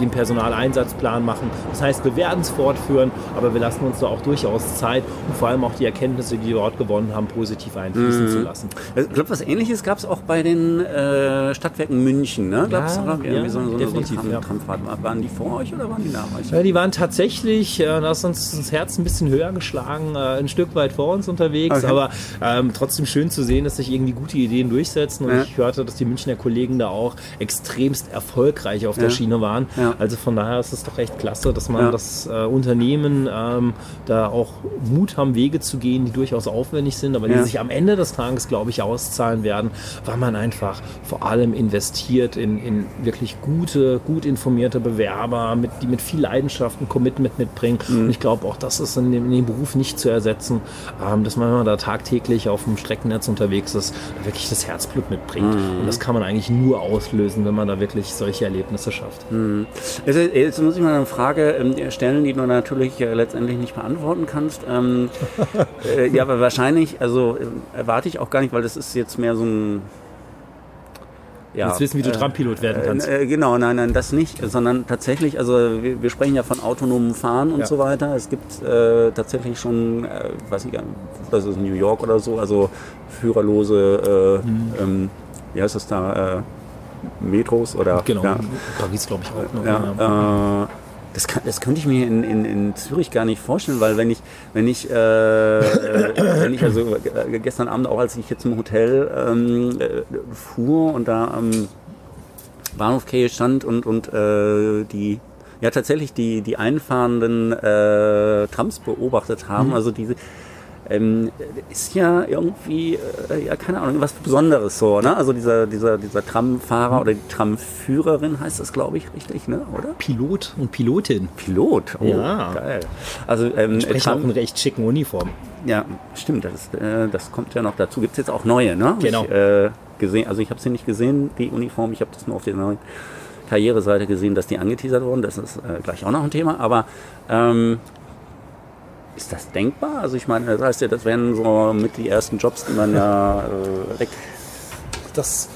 den Personaleinsatzplan machen. Das heißt, wir werden es fortführen, aber wir lassen uns da auch durchaus Zeit und vor allem auch die Erkenntnisse, die wir dort gewonnen haben, positiv einfließen mhm. zu lassen. Ich glaube, was Ähnliches gab es auch bei den äh, Stadtwerken München. Ne? Gab es ja, irgendwie so, so, so Tram, ja. Tramfahrt? Waren die vor euch oder waren die nach euch? Ja, die waren tatsächlich, äh, da ist uns das Herz ein bisschen höher geschlagen, äh, ein Stück weit vor uns unterwegs, okay. aber ähm, trotzdem schön zu sehen, dass sich irgendwie gute Ideen durchsetzen und ja. ich hörte, dass die Münchner Kollegen da auch extremst erfolgreich auf der Schiene waren. Also von daher ist es doch echt klasse, dass man ja. das äh, Unternehmen ähm, da auch Mut haben, Wege zu gehen, die durchaus aufwendig sind, aber die ja. sich am Ende des Tages, glaube ich, auszahlen werden, weil man einfach vor allem investiert in, in wirklich gute, gut informierte Bewerber, mit, die mit viel Leidenschaft und Commitment mitbringen. Mhm. Und ich glaube auch, das ist in dem, in dem Beruf nicht zu ersetzen, ähm, dass man, wenn man da tagtäglich auf dem Streckennetz unterwegs ist, wirklich das Herzblut mitbringt. Mhm. Und das kann man eigentlich nur auslösen, wenn man da wirklich solche Erlebnisse schafft. Mhm. Jetzt, jetzt, muss ich mal eine Frage ähm, stellen, die du natürlich äh, letztendlich nicht beantworten kannst. Ähm, *laughs* äh, ja, aber wahrscheinlich, also äh, erwarte ich auch gar nicht, weil das ist jetzt mehr so ein ja, Jetzt wissen, wie du äh, Trampilot werden kannst. Äh, genau, nein, nein, das nicht, sondern tatsächlich, also wir, wir sprechen ja von autonomem Fahren und ja. so weiter. Es gibt äh, tatsächlich schon, äh, weiß ich gar nicht, das ist New York oder so, also führerlose, mhm. ähm, wie heißt das da, Metros oder genau, ja, Paris glaube ich auch. Noch, ja. Äh, das, kann, das könnte ich mir in, in, in Zürich gar nicht vorstellen, weil wenn ich, wenn ich, äh, wenn ich also äh, gestern Abend auch, als ich jetzt im Hotel ähm, äh, fuhr und da am Bahnhof Kähe stand und, und äh, die ja tatsächlich die, die einfahrenden äh, Trams beobachtet haben, mhm. also diese ähm, ist ja irgendwie, äh, ja, keine Ahnung, was Besonderes so, ne? Also dieser, dieser, dieser Tramfahrer mhm. oder die Tramführerin heißt das, glaube ich, richtig, ne? Oder? Pilot und Pilotin. Pilot, oh, ja. geil. Also, ähm, Tram, auch in recht schicken Uniform. Ja, stimmt, das, äh, das kommt ja noch dazu. Gibt es jetzt auch neue, ne? Genau. Ich, äh, gesehen, also ich habe sie nicht gesehen, die Uniform, ich habe das nur auf der neuen Karriereseite gesehen, dass die angeteasert wurden. Das ist äh, gleich auch noch ein Thema, aber ähm, ist das denkbar? Also ich meine, das heißt ja, das wären so mit die ersten Jobs, die man ja äh, weg. Das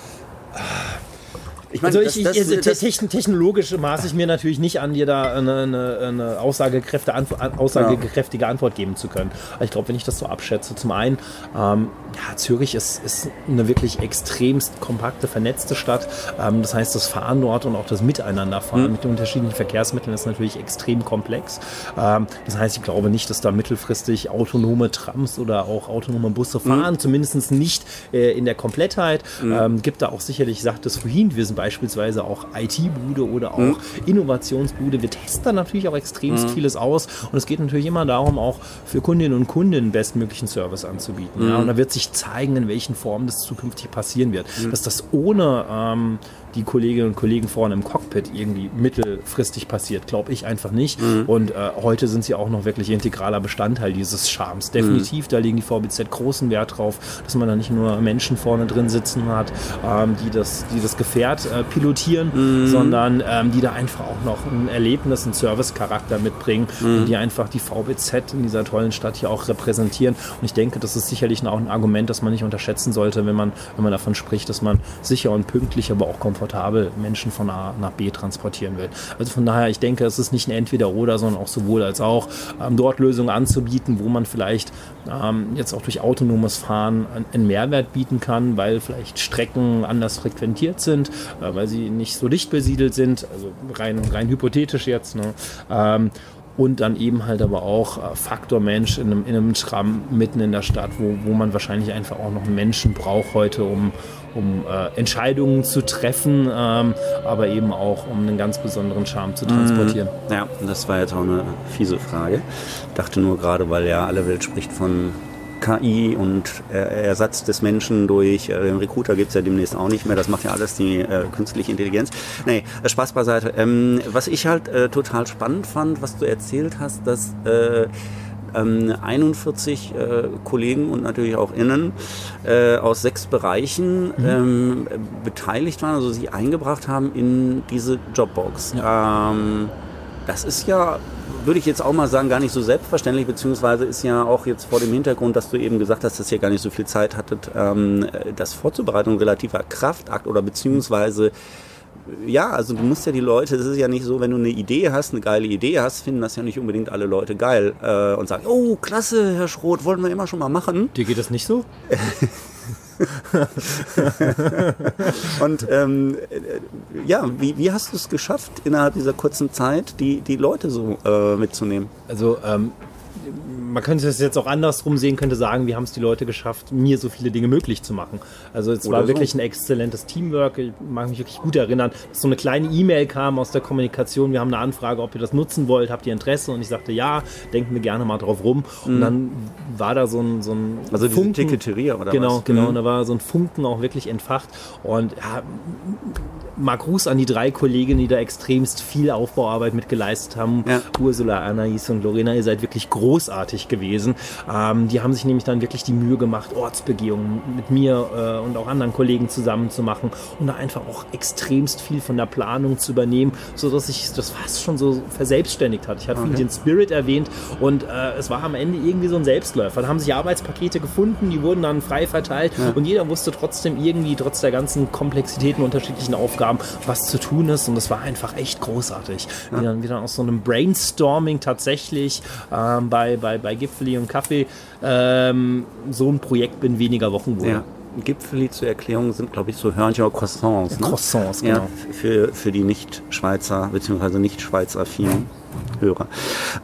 ich meine, also ich, das, das, das, technologisch maße ich mir natürlich nicht an, dir da eine, eine, eine aussagekräftige Antwort geben zu können. Aber ich glaube, wenn ich das so abschätze, zum einen, ähm, ja, Zürich ist, ist eine wirklich extremst kompakte, vernetzte Stadt. Ähm, das heißt, das Fahren dort und auch das Miteinanderfahren mhm. mit den unterschiedlichen Verkehrsmitteln ist natürlich extrem komplex. Ähm, das heißt, ich glaube nicht, dass da mittelfristig autonome Trams oder auch autonome Busse fahren, mhm. zumindest nicht äh, in der Komplettheit. Mhm. Gibt da auch sicherlich, ich sagte es vorhin, wir sind bei beispielsweise auch IT-Bude oder auch mhm. Innovationsbude. Wir testen da natürlich auch extremst mhm. vieles aus und es geht natürlich immer darum, auch für Kundinnen und Kunden bestmöglichen Service anzubieten. Mhm. Ja, und da wird sich zeigen, in welchen Formen das zukünftig passieren wird. Mhm. Dass das ohne ähm, die Kolleginnen und Kollegen vorne im Cockpit irgendwie mittelfristig passiert. Glaube ich einfach nicht. Mhm. Und äh, heute sind sie auch noch wirklich integraler Bestandteil dieses Charmes. Definitiv, mhm. da legen die VBZ großen Wert drauf, dass man da nicht nur Menschen vorne drin sitzen hat, ähm, die, das, die das Gefährt äh, pilotieren, mhm. sondern ähm, die da einfach auch noch ein Erlebnis, einen Service-Charakter mitbringen mhm. und die einfach die VBZ in dieser tollen Stadt hier auch repräsentieren. Und ich denke, das ist sicherlich auch ein Argument, das man nicht unterschätzen sollte, wenn man, wenn man davon spricht, dass man sicher und pünktlich, aber auch komfortabel komfortabel Menschen von A nach B transportieren will. Also von daher, ich denke, es ist nicht ein Entweder-Oder, sondern auch sowohl als auch, ähm, dort Lösungen anzubieten, wo man vielleicht ähm, jetzt auch durch autonomes Fahren einen Mehrwert bieten kann, weil vielleicht Strecken anders frequentiert sind, äh, weil sie nicht so dicht besiedelt sind, also rein, rein hypothetisch jetzt. Ne? Ähm, und dann eben halt aber auch äh, Faktor Mensch in einem, in einem Schramm mitten in der Stadt, wo, wo man wahrscheinlich einfach auch noch Menschen braucht heute, um, um äh, Entscheidungen zu treffen, ähm, aber eben auch um einen ganz besonderen Charme zu transportieren. Mhm. Ja, das war jetzt auch eine fiese Frage. Ich dachte nur gerade, weil ja alle Welt spricht von KI und Ersatz des Menschen durch äh, den Recruiter gibt es ja demnächst auch nicht mehr. Das macht ja alles die äh, künstliche Intelligenz. Nee, Spaß beiseite. Ähm, was ich halt äh, total spannend fand, was du erzählt hast, dass äh, 41 äh, Kollegen und natürlich auch Innen äh, aus sechs Bereichen mhm. ähm, beteiligt waren, also sich eingebracht haben in diese Jobbox. Ja. Ähm, das ist ja würde ich jetzt auch mal sagen, gar nicht so selbstverständlich, beziehungsweise ist ja auch jetzt vor dem Hintergrund, dass du eben gesagt hast, dass ihr gar nicht so viel Zeit hattet, ähm, das vorzubereiten, ein relativer Kraftakt oder beziehungsweise ja, also du musst ja die Leute, es ist ja nicht so, wenn du eine Idee hast, eine geile Idee hast, finden das ja nicht unbedingt alle Leute geil äh, und sagen, oh, klasse, Herr Schroth, wollten wir immer schon mal machen. Dir geht das nicht so? *laughs* und ähm, ja, wie, wie hast du es geschafft, innerhalb dieser kurzen Zeit die, die Leute so äh, mitzunehmen? Also ähm, man könnte es jetzt auch andersrum sehen, könnte sagen, wir haben es die Leute geschafft, mir so viele Dinge möglich zu machen. Also es Oder war so. wirklich ein exzellentes Teamwork. Ich mag mich wirklich gut erinnern, dass so eine kleine E-Mail kam aus der Kommunikation. Wir haben eine Anfrage, ob ihr das nutzen wollt, habt ihr Interesse? Und ich sagte, ja, denken wir gerne mal drauf rum. Mhm. Und dann war da so ein, so ein also Funken. diese Ticketeria oder genau, was? Genau, genau. Und da war so ein Funken auch wirklich entfacht. Und ja, mal Gruß an die drei Kolleginnen, die da extremst viel Aufbauarbeit mit geleistet haben. Ja. Ursula, Anais und Lorena, ihr seid wirklich großartig gewesen. Ähm, die haben sich nämlich dann wirklich die Mühe gemacht, Ortsbegehungen mit mir äh, und auch anderen Kollegen zusammen zu machen und da einfach auch extremst viel von der Planung zu übernehmen, sodass sich das fast schon so verselbstständigt hat. Ich hatte okay. den Spirit erwähnt und äh, es war am Ende irgendwie so ein Selbstläufer. Da haben sich Arbeitspakete gefunden, die wurden dann frei verteilt ja. und jeder wusste trotzdem irgendwie, trotz der ganzen Komplexitäten unterschiedlichen Aufgaben, was zu tun ist und es war einfach echt großartig. Ja. Dann, wie dann aus so einem Brainstorming tatsächlich ähm, bei, bei, bei Gipfeli und Kaffee ähm, so ein Projekt in weniger Wochen wurde. Ja. Gipfeli zur Erklärung sind, glaube ich, so Hörnchen oder Croissants. Ne? Croissants, genau. Ja, für, für die Nicht-Schweizer bzw. Nicht-Schweizer-affinen. Hörer.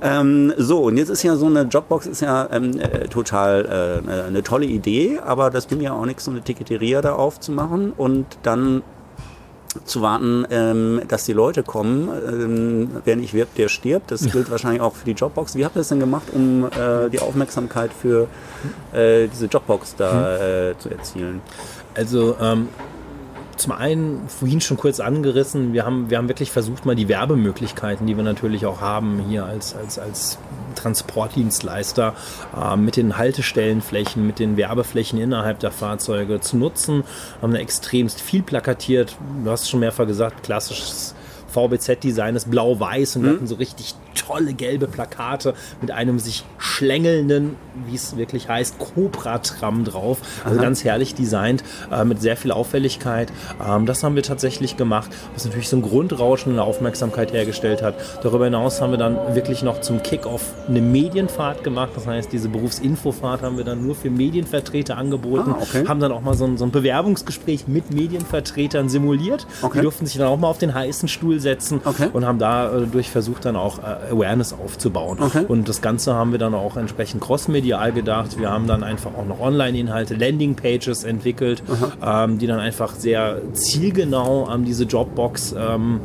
Ähm, so, und jetzt ist ja so eine Jobbox ist ja ähm, äh, total äh, eine tolle Idee, aber das bringt ja auch nichts, so eine Ticketeria da aufzumachen und dann zu warten, ähm, dass die Leute kommen. Ähm, wer nicht wirbt, der stirbt. Das gilt wahrscheinlich auch für die Jobbox. Wie habt ihr das denn gemacht, um äh, die Aufmerksamkeit für äh, diese Jobbox da hm. äh, zu erzielen? Also ähm, zum einen vorhin schon kurz angerissen, wir haben, wir haben wirklich versucht, mal die Werbemöglichkeiten, die wir natürlich auch haben hier als, als, als Transportdienstleister, äh, mit den Haltestellenflächen, mit den Werbeflächen innerhalb der Fahrzeuge zu nutzen. Haben da extremst viel plakatiert. Du hast schon mehrfach gesagt, klassisches VBZ-Design ist blau-weiß und wir mhm. hatten so richtig tolle gelbe Plakate mit einem sich schlängelnden, wie es wirklich heißt, Cobra-Tram drauf. Also Aha. ganz herrlich designt, äh, mit sehr viel Auffälligkeit. Ähm, das haben wir tatsächlich gemacht, was natürlich so ein Grundrauschen in der Aufmerksamkeit hergestellt hat. Darüber hinaus haben wir dann wirklich noch zum Kickoff eine Medienfahrt gemacht. Das heißt, diese Berufsinfofahrt haben wir dann nur für Medienvertreter angeboten. Ah, okay. Haben dann auch mal so ein, so ein, Bewerbungsgespräch mit Medienvertretern simuliert. Okay. Die durften sich dann auch mal auf den heißen Stuhl setzen okay. und haben dadurch versucht, dann auch äh, Awareness aufzubauen. Okay. Und das Ganze haben wir dann auch entsprechend crossmedial gedacht. Wir haben dann einfach auch noch Online-Inhalte, Landing-Pages entwickelt, ähm, die dann einfach sehr zielgenau an diese Jobbox ähm,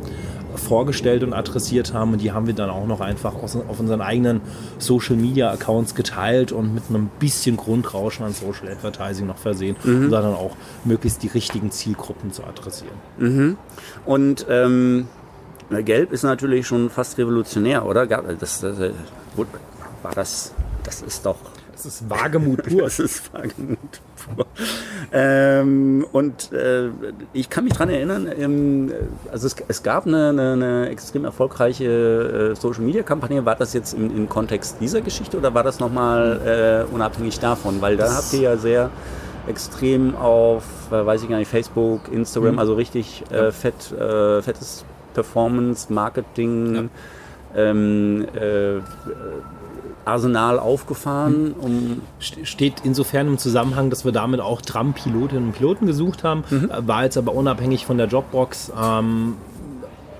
vorgestellt und adressiert haben und die haben wir dann auch noch einfach auf unseren eigenen Social Media Accounts geteilt und mit einem bisschen Grundrauschen an Social Advertising noch versehen, mhm. um da dann auch möglichst die richtigen Zielgruppen zu adressieren. Mhm. Und ähm, Gelb ist natürlich schon fast revolutionär, oder? Das, das, äh, war das, das ist doch. Das ist Wagemut pur. *laughs* das ist Wagemut pur. Ähm, und äh, ich kann mich daran erinnern, ähm, also es, es gab eine, eine, eine, extrem erfolgreiche äh, Social Media Kampagne. War das jetzt im, im Kontext dieser Geschichte oder war das nochmal äh, unabhängig davon? Weil da habt ihr ja sehr extrem auf, äh, weiß ich gar nicht, Facebook, Instagram, mhm. also richtig äh, fett, äh, fettes Performance, Marketing, ja. ähm, äh, Arsenal aufgefahren. Hm. Um Steht insofern im Zusammenhang, dass wir damit auch Tram-Pilotinnen und Piloten gesucht haben, mhm. Äh, war jetzt aber unabhängig von der Jobbox ähm,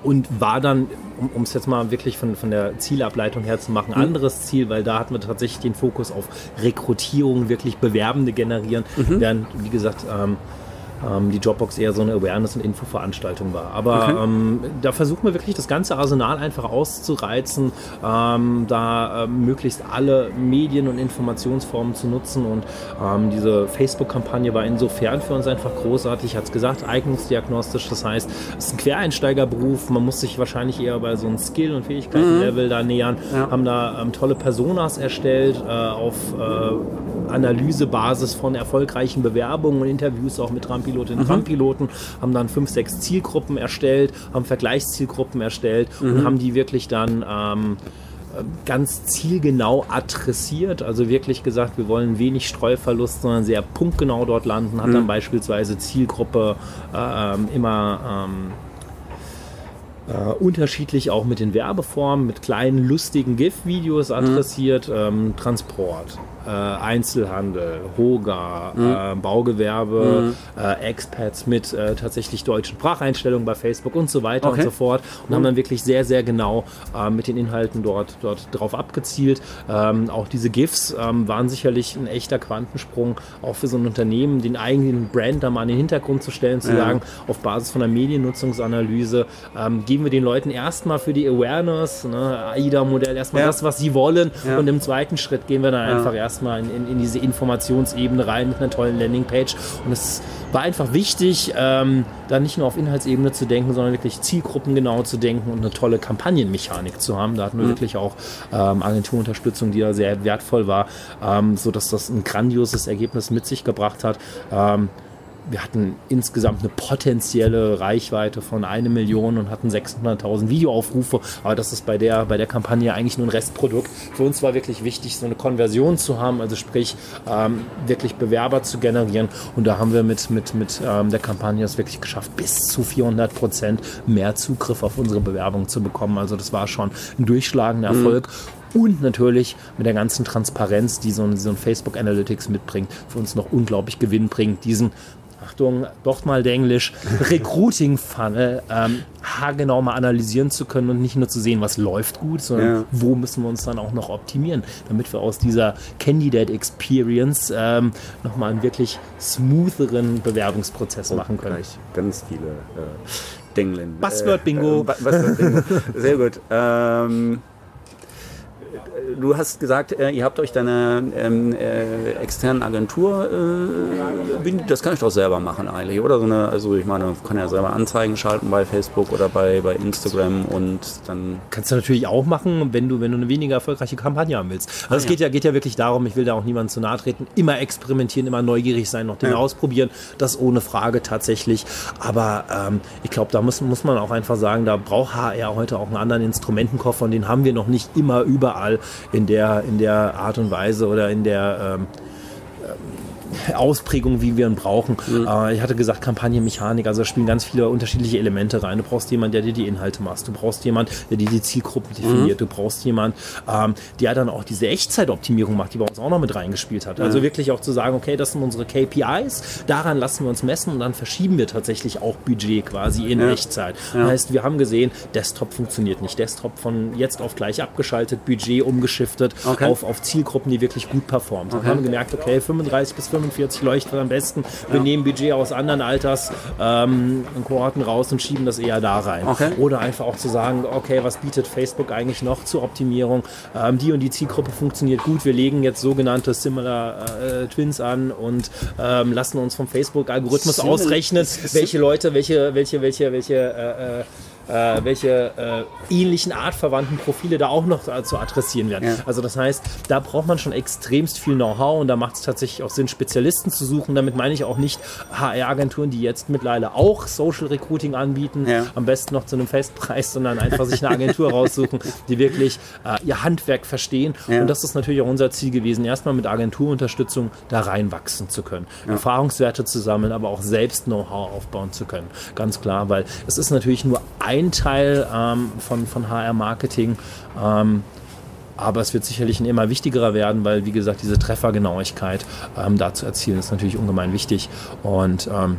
und war dann, um es jetzt mal wirklich von, von der Zielableitung her zu machen, mhm. anderes Ziel, weil da hatten wir tatsächlich den Fokus auf Rekrutierung, wirklich Bewerbende generieren, mhm. während, wie gesagt, ähm, ähm, die Dropbox eher so eine Awareness- und Infoveranstaltung war. Aber Okay. ähm, da versuchen wir wirklich das ganze Arsenal einfach auszureizen, ähm, da ähm, möglichst alle Medien und Informationsformen zu nutzen. Und ähm, diese Facebook-Kampagne war insofern für uns einfach großartig. Ich hatte es gesagt, eignungsdiagnostisch. Das heißt, es ist ein Quereinsteigerberuf. Man muss sich wahrscheinlich eher bei so einem Skill- und Fähigkeitenlevel da nähern. Ja. Haben da ähm, tolle Personas erstellt äh, auf äh, Analysebasis von erfolgreichen Bewerbungen und Interviews auch mit Trampilotinnen und Trampiloten, haben dann fünf, sechs Zielgruppen erstellt, haben Vergleichszielgruppen erstellt und haben die wirklich dann ähm, äh, ganz zielgenau adressiert, also wirklich gesagt, wir wollen wenig Streuverlust, sondern sehr punktgenau dort landen, hat dann beispielsweise Zielgruppe äh, immer ähm, äh, unterschiedlich auch mit den Werbeformen, mit kleinen lustigen GIF-Videos adressiert, ähm, Transport, äh, Einzelhandel, Hoga, äh, Baugewerbe, äh, Expats mit äh, tatsächlich deutschen Spracheinstellungen bei Facebook und so weiter Okay. und so fort und haben dann wirklich sehr, sehr genau äh, mit den Inhalten dort, dort drauf abgezielt. Ähm, auch diese GIFs ähm, waren sicherlich ein echter Quantensprung, auch für so ein Unternehmen, den eigenen Brand da mal in den Hintergrund zu stellen, zu Ja. sagen, auf Basis von einer Mediennutzungsanalyse ähm, geben wir den Leuten erstmal für die Awareness, ne, AIDA-Modell, erstmal Ja. das, was sie wollen. Ja. Und im zweiten Schritt gehen wir dann einfach erstmal in, in, in diese Informationsebene rein mit einer tollen Landingpage. Und es war einfach wichtig, ähm, da nicht nur auf Inhaltsebene zu denken, sondern wirklich zielgruppengenau zu denken und eine tolle Kampagnenmechanik zu haben. Da hatten wir Mhm. wirklich auch ähm, Agenturunterstützung, die da sehr wertvoll war, ähm, sodass das ein grandioses Ergebnis mit sich gebracht hat. Ähm, wir hatten insgesamt eine potenzielle Reichweite von eine Million und hatten 600.000 Videoaufrufe. Aber das ist bei der, bei der Kampagne eigentlich nur ein Restprodukt. Für uns war wirklich wichtig, so eine Konversion zu haben, also sprich ähm, wirklich Bewerber zu generieren. Und da haben wir mit, mit, mit ähm, der Kampagne es wirklich geschafft, bis zu 400 Prozent mehr Zugriff auf unsere Bewerbung zu bekommen. Also das war schon ein durchschlagender Erfolg. Und natürlich mit der ganzen Transparenz, die so ein, so ein Facebook Analytics mitbringt, für uns noch unglaublich Gewinn bringt, diesen Achtung, doch mal Englisch, *laughs* Recruiting-Funnel ähm, haargenau mal analysieren zu können und nicht nur zu sehen, was läuft gut, sondern Ja. wo müssen wir uns dann auch noch optimieren, damit wir aus dieser Candidate Experience ähm, nochmal einen wirklich smootheren Bewerbungsprozess machen können. Ganz viele äh, Denglin. Buzzword-Bingo. Äh, Bu- Buzzword-Bingo. *laughs* Sehr gut. Ähm, du hast gesagt, äh, ihr habt euch deine ähm, äh, externen Agentur, äh, das kann ich doch selber machen eigentlich, oder? So eine, also ich meine, kann ja selber Anzeigen schalten bei Facebook oder bei, bei Instagram und dann Kannst du natürlich auch machen, wenn du, wenn du eine weniger erfolgreiche Kampagne haben willst. Also es ja. geht ja, geht ja wirklich darum, ich will da auch niemandem zu nahe treten, immer experimentieren, immer neugierig sein, noch Dinge Ja. ausprobieren. Das ohne Frage tatsächlich. Aber ähm, ich glaube, da muss, muss man auch einfach sagen, da braucht HR heute auch einen anderen Instrumentenkoffer und den haben wir noch nicht immer überall in der, in der Art und Weise oder in der ähm, Ausprägung, wie wir ihn brauchen. Äh, ich hatte gesagt, Kampagnenmechanik, also da spielen ganz viele unterschiedliche Elemente rein. Du brauchst jemanden, der dir die Inhalte macht. Du brauchst jemanden, der dir die Zielgruppen definiert. Du brauchst jemanden, ähm, der dann auch diese Echtzeitoptimierung macht, die bei uns auch noch mit reingespielt hat. Also wirklich auch zu sagen, okay, das sind unsere KPIs, daran lassen wir uns messen und dann verschieben wir tatsächlich auch Budget quasi in. Echtzeit. Das heißt, wir haben gesehen, Desktop funktioniert nicht. Desktop von jetzt auf gleich abgeschaltet, Budget umgeschiftet Okay. auf, auf Zielgruppen, die wirklich gut performt. Und wir haben gemerkt, okay, 35 bis 45 leuchtet am besten. Wir nehmen Budget aus anderen Alters ähm, raus und schieben das eher da rein. Okay. Oder einfach auch zu sagen, okay, was bietet Facebook eigentlich noch zur Optimierung? Ähm, die und die Zielgruppe funktioniert gut. Wir legen jetzt sogenannte Similar äh, Twins an und ähm, lassen uns vom Facebook-Algorithmus ausrechnen, welche Leute, welche, welche, welche, welche äh, äh, welche äh, ähnlichen artverwandten Profile da auch noch äh, zu adressieren werden. Ja. Also das heißt, da braucht man schon extremst viel Know-how und da macht es tatsächlich auch Sinn, Spezialisten zu suchen. Damit meine ich auch nicht HR-Agenturen, die jetzt mittlerweile auch Social Recruiting anbieten, Ja. am besten noch zu einem Festpreis, sondern einfach sich eine Agentur *laughs* raussuchen, die wirklich äh, ihr Handwerk verstehen. Ja. Und das ist natürlich auch unser Ziel gewesen, erstmal mit Agenturunterstützung da reinwachsen zu können, Erfahrungswerte zu sammeln, aber auch selbst Know-how aufbauen zu können. Ganz klar, weil es ist natürlich nur ein Teil ähm, von, von HR-Marketing. Ähm, aber es wird sicherlich ein immer wichtigerer werden, weil, wie gesagt, diese Treffergenauigkeit ähm, da zu erzielen, ist natürlich ungemein wichtig. Und ähm,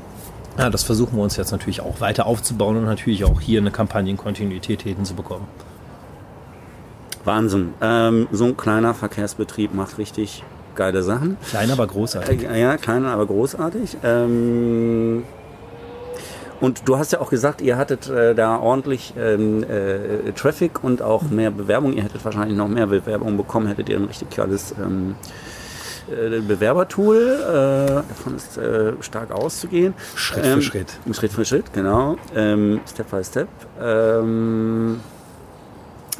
ja, das versuchen wir uns jetzt natürlich auch weiter aufzubauen und natürlich auch hier eine Kampagnenkontinuität hinzubekommen. Wahnsinn. Ähm, so ein kleiner Verkehrsbetrieb macht richtig geile Sachen. Klein, aber großartig. Äh, ja, klein, aber großartig. Ähm, und du hast ja auch gesagt, ihr hattet äh, da ordentlich ähm, äh, Traffic und auch mehr Bewerbung. Ihr hättet wahrscheinlich noch mehr Bewerbungen bekommen, hättet ihr ein richtig geiles ähm, äh, Bewerbertool. Äh, davon ist äh, stark auszugehen. Schritt für Schritt. Schritt für Schritt, genau. Ähm, step by Step. Ähm,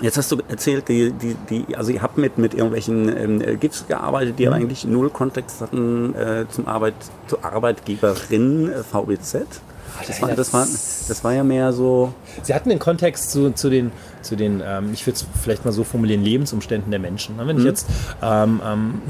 Jetzt hast du erzählt, die, die, die, also ihr habt mit, mit irgendwelchen ähm, GIFs gearbeitet, die mhm. aber eigentlich null Kontext hatten äh, zum Arbeit, zur Arbeitgeberin äh, VBZ. Das war, das, war, das war ja mehr so. Sie hatten den Kontext zu, zu den, zu den ähm, ich würde es vielleicht mal so formulieren, Lebensumständen der Menschen. Wenn ich mhm. jetzt ähm, ähm,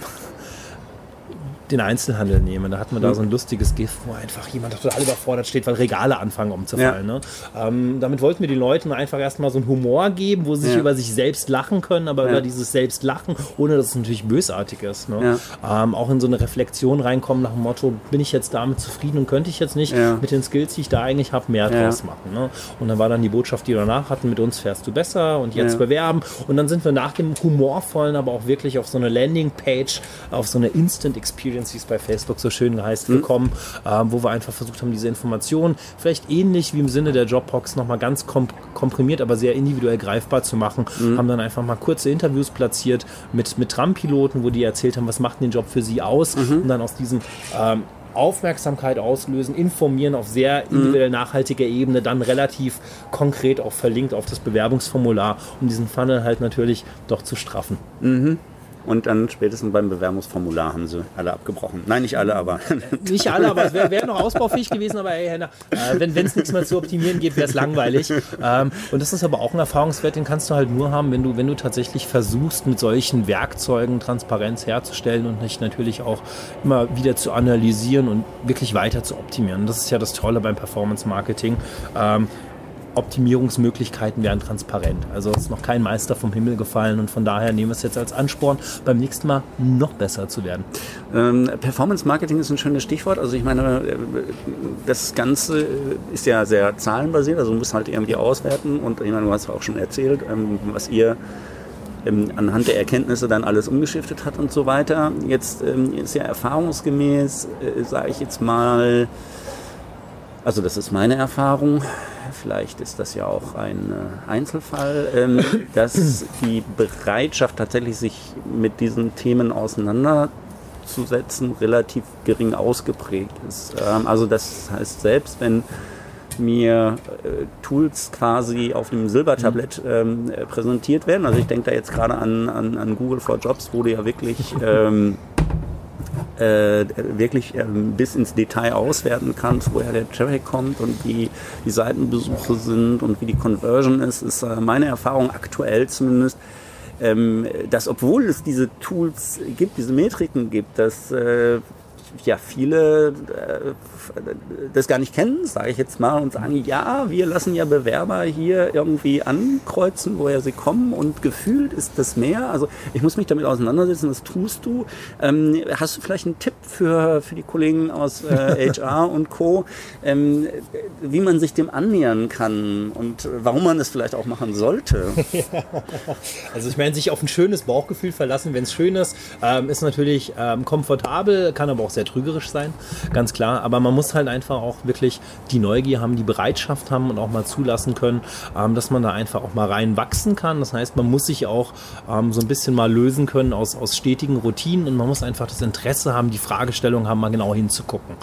den Einzelhandel nehme. Da hatten wir da mhm. so ein lustiges GIF, wo einfach jemand total überfordert steht, weil Regale anfangen umzufallen. Ja. Ne? Ähm, damit wollten wir den Leuten einfach erstmal so einen Humor geben, wo sie sich ja. über sich selbst lachen können, aber ja. über dieses Selbstlachen, ohne dass es natürlich bösartig ist. Ne? Ähm, auch in so eine Reflexion reinkommen nach dem Motto, bin ich jetzt damit zufrieden und könnte ich jetzt nicht mit den Skills, die ich da eigentlich habe, mehr draus machen. Ne? Und dann war dann die Botschaft, die wir danach hatten, mit uns fährst du besser und jetzt bewerben. Und dann sind wir nach dem humorvollen, aber auch wirklich auf so eine Landingpage, auf so eine Instant Experience Experience, wie es bei Facebook so schön heißt, mhm. ähm, wo wir einfach versucht haben, diese Informationen vielleicht ähnlich wie im Sinne der Jobbox nochmal ganz kom komprimiert, aber sehr individuell greifbar zu machen. Mhm. Haben dann einfach mal kurze Interviews platziert mit, mit Tram-Piloten, wo die erzählt haben, was macht den Job für sie aus mhm. und dann aus diesem ähm, Aufmerksamkeit auslösen, informieren auf sehr mhm. individuell nachhaltiger Ebene, dann relativ konkret auch verlinkt auf das Bewerbungsformular, um diesen Funnel halt natürlich doch zu straffen. Mhm. Und dann spätestens beim Bewerbungsformular haben sie alle abgebrochen. Nein, nicht alle, aber. nicht alle, aber es wäre wär noch ausbaufähig gewesen. Aber ey, Henna, äh, wenn es nichts mehr zu optimieren gibt, wäre es langweilig. Ähm, und das ist aber auch ein Erfahrungswert, den kannst du halt nur haben, wenn du, wenn du tatsächlich versuchst, mit solchen Werkzeugen Transparenz herzustellen und nicht natürlich auch immer wieder zu analysieren und wirklich weiter zu optimieren. Das ist ja das Tolle beim Performance Marketing. Ähm, Optimierungsmöglichkeiten wären transparent. Also ist noch kein Meister vom Himmel gefallen und von daher nehmen wir es jetzt als Ansporn, beim nächsten Mal noch besser zu werden. Ähm, Performance Marketing ist ein schönes Stichwort. Also ich meine, äh, das Ganze ist ja sehr zahlenbasiert, also du musst halt irgendwie auswerten und ich meine, du hast auch schon erzählt, ähm, was ihr ähm, anhand der Erkenntnisse dann alles umgeschiftet hat und so weiter. Jetzt ähm, ist ja erfahrungsgemäß, äh, sage ich jetzt mal, also das ist meine Erfahrung, vielleicht ist das ja auch ein äh, Einzelfall, ähm, *laughs* dass die Bereitschaft tatsächlich sich mit diesen Themen auseinanderzusetzen relativ gering ausgeprägt ist. Ähm, also das heißt, selbst wenn mir äh, Tools quasi auf dem Silbertablett mhm. ähm, präsentiert werden. Also ich denke da jetzt gerade an, an, an Google for Jobs, wo du ja wirklich *laughs* ähm, äh, wirklich ähm, bis ins Detail auswerten kannst, woher der Traffic kommt und wie die Seitenbesuche sind und wie die Conversion ist, ist äh, meine Erfahrung aktuell zumindest, ähm, dass obwohl es diese Tools gibt, diese Metriken gibt, dass äh, ja viele äh, das gar nicht kennen, sage ich jetzt mal, und sagen, ja, wir lassen ja Bewerber hier irgendwie ankreuzen, woher sie kommen und gefühlt ist das mehr. Also ich muss mich damit auseinandersetzen, das tust du. Ähm, hast du vielleicht einen Tipp für, für die Kollegen aus äh, *laughs* HR und Co., ähm, wie man sich dem annähern kann und warum man es vielleicht auch machen sollte? *laughs* Also ich meine, sich auf ein schönes Bauchgefühl verlassen, wenn es schön ist, ähm, ist natürlich ähm, komfortabel, kann aber auch sehr trügerisch sein, ganz klar. Aber man muss halt einfach auch wirklich die Neugier haben, die Bereitschaft haben und auch mal zulassen können, ähm, dass man da einfach auch mal reinwachsen kann. Das heißt, man muss sich auch ähm, so ein bisschen mal lösen können aus, aus stetigen Routinen und man muss einfach das Interesse haben, die Fragestellung haben, mal genau hinzugucken.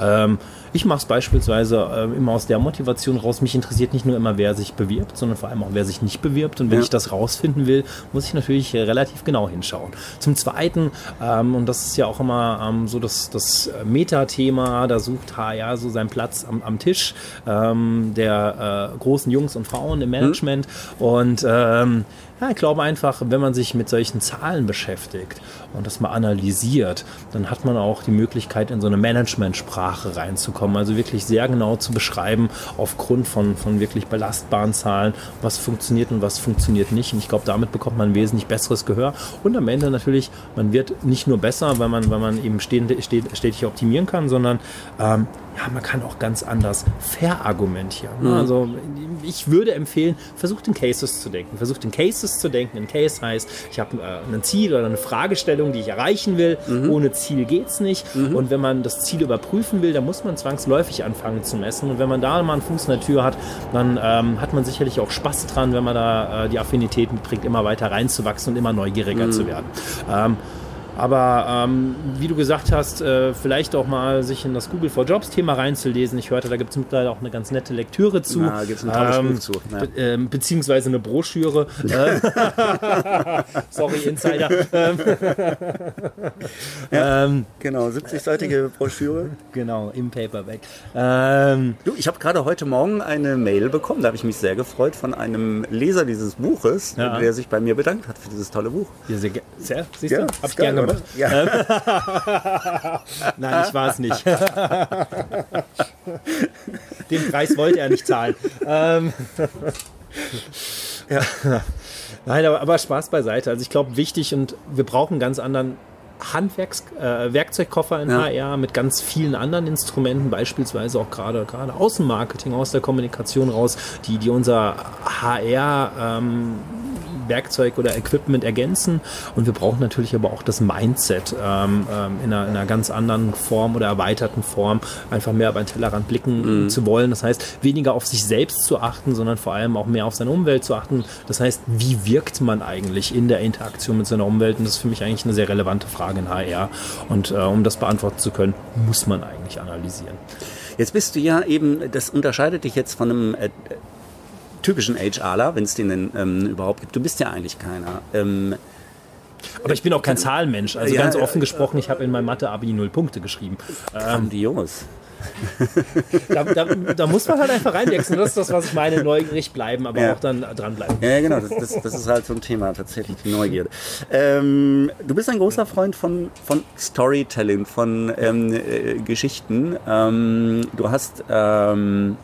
Ähm, ich mache es beispielsweise äh, immer aus der Motivation raus. Mich interessiert nicht nur immer, wer sich bewirbt, sondern vor allem auch, wer sich nicht bewirbt. Und wenn ja. ich das rausfinden will, muss ich natürlich äh, relativ genau hinschauen. Zum Zweiten, ähm, und das ist ja auch immer ähm, so das, das Metathema, da sucht HR so seinen Platz am, am Tisch ähm, der äh, großen Jungs und Frauen im Management. Mhm. Und ähm, ja, ich glaube einfach, wenn man sich mit solchen Zahlen beschäftigt und das mal analysiert, dann hat man auch die Möglichkeit, in so eine Managementsprache reinzukommen. Also wirklich sehr genau zu beschreiben, aufgrund von, von wirklich belastbaren Zahlen, was funktioniert und was funktioniert nicht. Und ich glaube, damit bekommt man ein wesentlich besseres Gehör. Und am Ende natürlich, man wird nicht nur besser, weil man, weil man eben stete, stetig optimieren kann, sondern ähm, ja, man kann auch ganz anders verargumentieren. Ne? Mhm. Also ich würde empfehlen, versucht in Cases zu denken. Versucht in Cases zu denken. Ein Case heißt, ich habe äh, ein Ziel oder eine Fragestellung, die ich erreichen will. Mhm. Ohne Ziel geht es nicht. Mhm. Und wenn man das Ziel überprüfen will, dann muss man zwangsläufig anfangen zu messen. Und wenn man da mal einen Fuß in der Tür hat, dann ähm, hat man sicherlich auch Spaß dran, wenn man da äh, die Affinität mitbringt, immer weiter reinzuwachsen und immer neugieriger zu mhm. werden. Ähm, aber ähm, wie du gesagt hast, äh, vielleicht auch mal sich in das Google for Jobs Thema reinzulesen. Ich hörte, da gibt es mittlerweile auch eine ganz nette Lektüre zu. Da gibt es ein tolles ähm, Buch zu. Ja. Be äh, beziehungsweise eine Broschüre. *laughs* Sorry, Insider. ja, ähm, genau, 70-seitige Broschüre. Genau, im Paperback. Ähm, du, ich habe gerade heute Morgen eine Mail bekommen, da habe ich mich sehr gefreut, von einem Leser dieses Buches, ja. der sich bei mir bedankt hat für dieses tolle Buch. Ja, sehr, sehr siehst du? Ja, hab ich gerne oder? Ja. Ähm, *laughs* Nein, ich war es nicht. *laughs* Den Preis wollte er nicht zahlen. Ähm, ja. *laughs* Nein, aber, aber, Spaß beiseite. Also ich glaube, wichtig und wir brauchen einen ganz anderen Handwerks äh, Werkzeugkoffer in ja. HR mit ganz vielen anderen Instrumenten, beispielsweise auch gerade gerade Außenmarketing aus der Kommunikation raus, die die unser HR ähm, Werkzeug oder Equipment ergänzen. Und wir brauchen natürlich aber auch das Mindset ähm, ähm, in, einer, in, einer, ganz anderen Form oder erweiterten Form, einfach mehr über den Tellerrand blicken mhm. zu wollen. Das heißt, weniger auf sich selbst zu achten, sondern vor allem auch mehr auf seine Umwelt zu achten. Das heißt, wie wirkt man eigentlich in der Interaktion mit seiner Umwelt? Und das ist für mich eigentlich eine sehr relevante Frage in HR. Und äh, um das beantworten zu können, muss man eigentlich analysieren. Jetzt bist du ja eben, das unterscheidet dich jetzt von einem äh, typischen HRler, wenn es den denn ähm, überhaupt gibt. Du bist ja eigentlich keiner. Ähm, aber ich bin auch kein Zahlenmensch. Also ja, ganz offen gesprochen, ich habe in meinem Mathe-Abi null Punkte geschrieben. Grandios. Da, da, da, muss man halt einfach reinwechseln. Das ist das, was ich meine, neugierig bleiben, aber ja. auch dann dranbleiben. Ja, genau, das, das, das, ist halt so ein Thema, tatsächlich die Neugierde. Ähm, du bist ein großer Freund von, von Storytelling, von ähm, äh, Geschichten. Ähm, du hast ähm,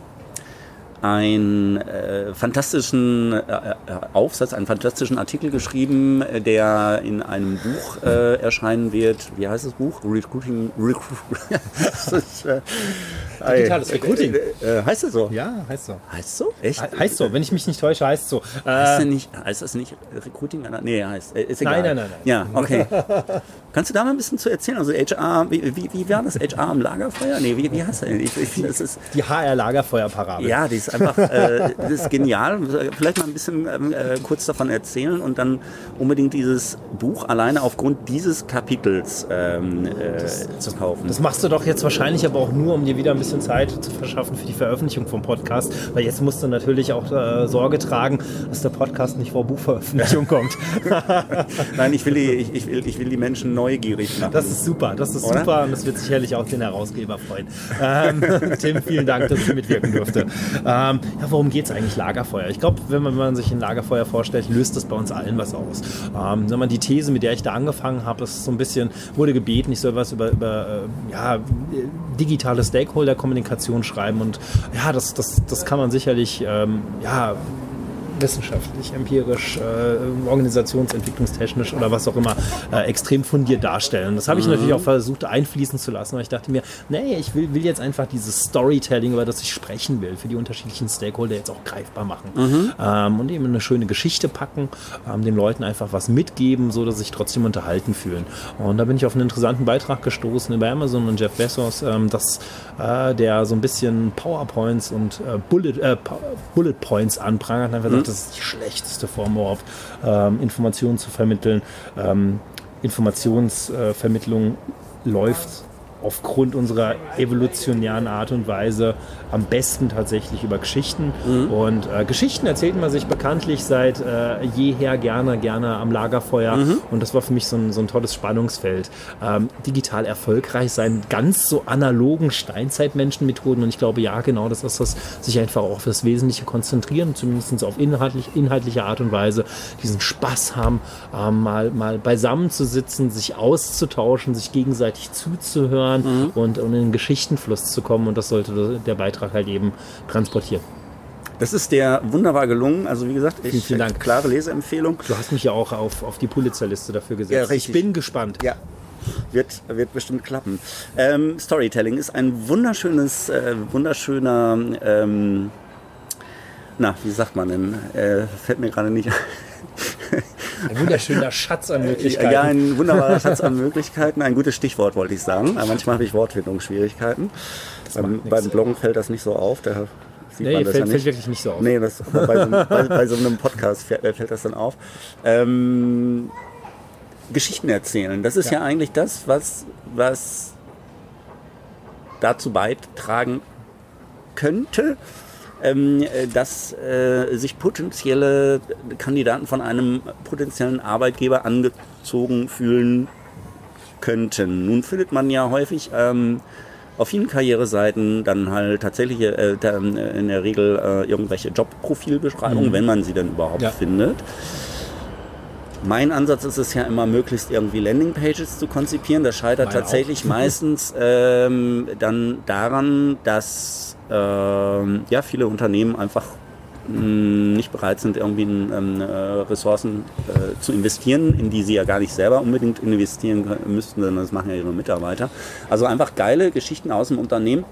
einen äh, fantastischen äh, äh, Aufsatz, einen fantastischen Artikel geschrieben, äh, der in einem Buch äh, erscheinen wird. Wie heißt das Buch? Recruiting. Recruiting. *laughs* Digitales Recruiting. Äh, heißt das so? Ja, heißt so. Heißt so? Echt? He heißt so, wenn ich mich nicht täusche, heißt so. Heißt, nicht, heißt das nicht Recruiting? Nee, heißt. Ist egal. Nein, nein, nein, nein. Ja, okay. *laughs* Kannst du da mal ein bisschen zu erzählen? Also HR, wie, wie, wie war das? HR am Lagerfeuer? Nee, wie, wie heißt das? Ich, ich finde, das ist. Die HR-Lagerfeuer-Parabel. Ja, die ist einfach, äh, das ist genial. Vielleicht mal ein bisschen ähm, äh, kurz davon erzählen und dann unbedingt dieses Buch alleine aufgrund dieses Kapitels ähm, äh, das, zu kaufen. Das machst du doch jetzt wahrscheinlich aber auch nur, um dir wieder ein bisschen Zeit zu verschaffen für die Veröffentlichung vom Podcast, weil jetzt musst du natürlich auch äh, Sorge tragen, dass der Podcast nicht vor Buchveröffentlichung *laughs* kommt. *laughs* Nein, ich will, die, ich, ich, will, ich will die Menschen neugierig machen. Das ist super, das ist Oder? super und das wird sicherlich auch den Herausgeber freuen. Ähm, *laughs* Tim, vielen Dank, dass ich mitwirken durfte. Ähm, ja, worum geht es eigentlich Lagerfeuer? Ich glaube, wenn man, wenn man, sich ein Lagerfeuer vorstellt, löst das bei uns allen was aus. Ähm, wenn man die These, mit der ich da angefangen habe, ist so ein bisschen, wurde gebeten, ich soll was über, über äh, ja, digitale Stakeholder-Kommunikation schreiben und ja, das, das, das kann man sicherlich ähm, ja, wissenschaftlich, empirisch, äh, organisationsentwicklungstechnisch oder was auch immer äh, extrem fundiert darstellen. Das habe ich mhm. natürlich auch versucht einfließen zu lassen, weil ich dachte mir, nee, ich will, will jetzt einfach dieses Storytelling, über das ich sprechen will, für die unterschiedlichen Stakeholder jetzt auch greifbar machen. Mhm. Ähm, und eben eine schöne Geschichte packen, ähm, den Leuten einfach was mitgeben, so dass sie sich trotzdem unterhalten fühlen. Und da bin ich auf einen interessanten Beitrag gestoßen über Amazon und Jeff Bezos, ähm, dass äh, der so ein bisschen PowerPoints und äh, Bullet, äh, Bullet Points anprangert und einfach mhm. sagt, das ist die schlechteste Form überhaupt, ähm, Informationen zu vermitteln. Ähm, Informationsvermittlung läuft aufgrund unserer evolutionären Art und Weise am besten tatsächlich über Geschichten. Mhm. Und äh, Geschichten erzählt man sich bekanntlich seit äh, jeher gerne, gerne am Lagerfeuer. Mhm. Und das war für mich so ein, so ein tolles Spannungsfeld. Ähm, digital erfolgreich sein, ganz so analogen Steinzeitmenschenmethoden. Und ich glaube, ja, genau das ist das, sich einfach auch auf das Wesentliche konzentrieren, zumindest auf inhaltlich, inhaltliche Art und Weise, diesen Spaß haben, ähm, mal, mal beisammen zu sitzen, sich auszutauschen, sich gegenseitig zuzuhören mhm. und, und in den Geschichtenfluss zu kommen. Und das sollte der Beitrag Beitrag halt eben transportieren. Das ist der wunderbar gelungen. Also wie gesagt, ich, vielen, vielen Dank. klare Leseempfehlung. Du hast mich ja auch auf, auf die Pulitzerliste dafür gesetzt. Ja. Ich bin gespannt. Ja, wird, wird bestimmt klappen. Ähm, Storytelling ist ein wunderschönes, äh, wunderschöner, ähm, na, wie sagt man denn? Äh, fällt mir gerade nicht ein. Ein wunderschöner Schatz an Möglichkeiten. Ja, ein wunderbarer Schatz an Möglichkeiten. Ein gutes Stichwort wollte ich sagen. Manchmal habe ich Wortfindungsschwierigkeiten. Beim, beim Bloggen fällt das nicht so auf. Da sieht Nee, man das fällt, ja fällt nicht. wirklich nicht so auf. Nee, das, bei, so, einem- bei, bei so einem Podcast fällt, fällt das dann auf. Ähm, Geschichten erzählen, das ist ja. Ja. eigentlich das, was, was dazu beitragen könnte, ähm, äh, dass äh, sich potenzielle Kandidaten von einem potenziellen Arbeitgeber angezogen fühlen könnten. Nun findet man ja häufig ähm, auf vielen Karriereseiten dann halt tatsächlich äh, äh, in der Regel äh, irgendwelche Jobprofilbeschreibungen, wenn man sie denn überhaupt Ja. findet. Mein Ansatz ist es ja immer, möglichst irgendwie Landingpages zu konzipieren. Das scheitert Meine tatsächlich *laughs* meistens ähm, dann daran, dass ähm, ja, viele Unternehmen einfach nicht bereit sind, irgendwie in, ähm, äh, Ressourcen äh, zu investieren, in die sie ja gar nicht selber unbedingt investieren müssten, sondern das machen ja ihre Mitarbeiter. Also einfach geile Geschichten aus dem Unternehmen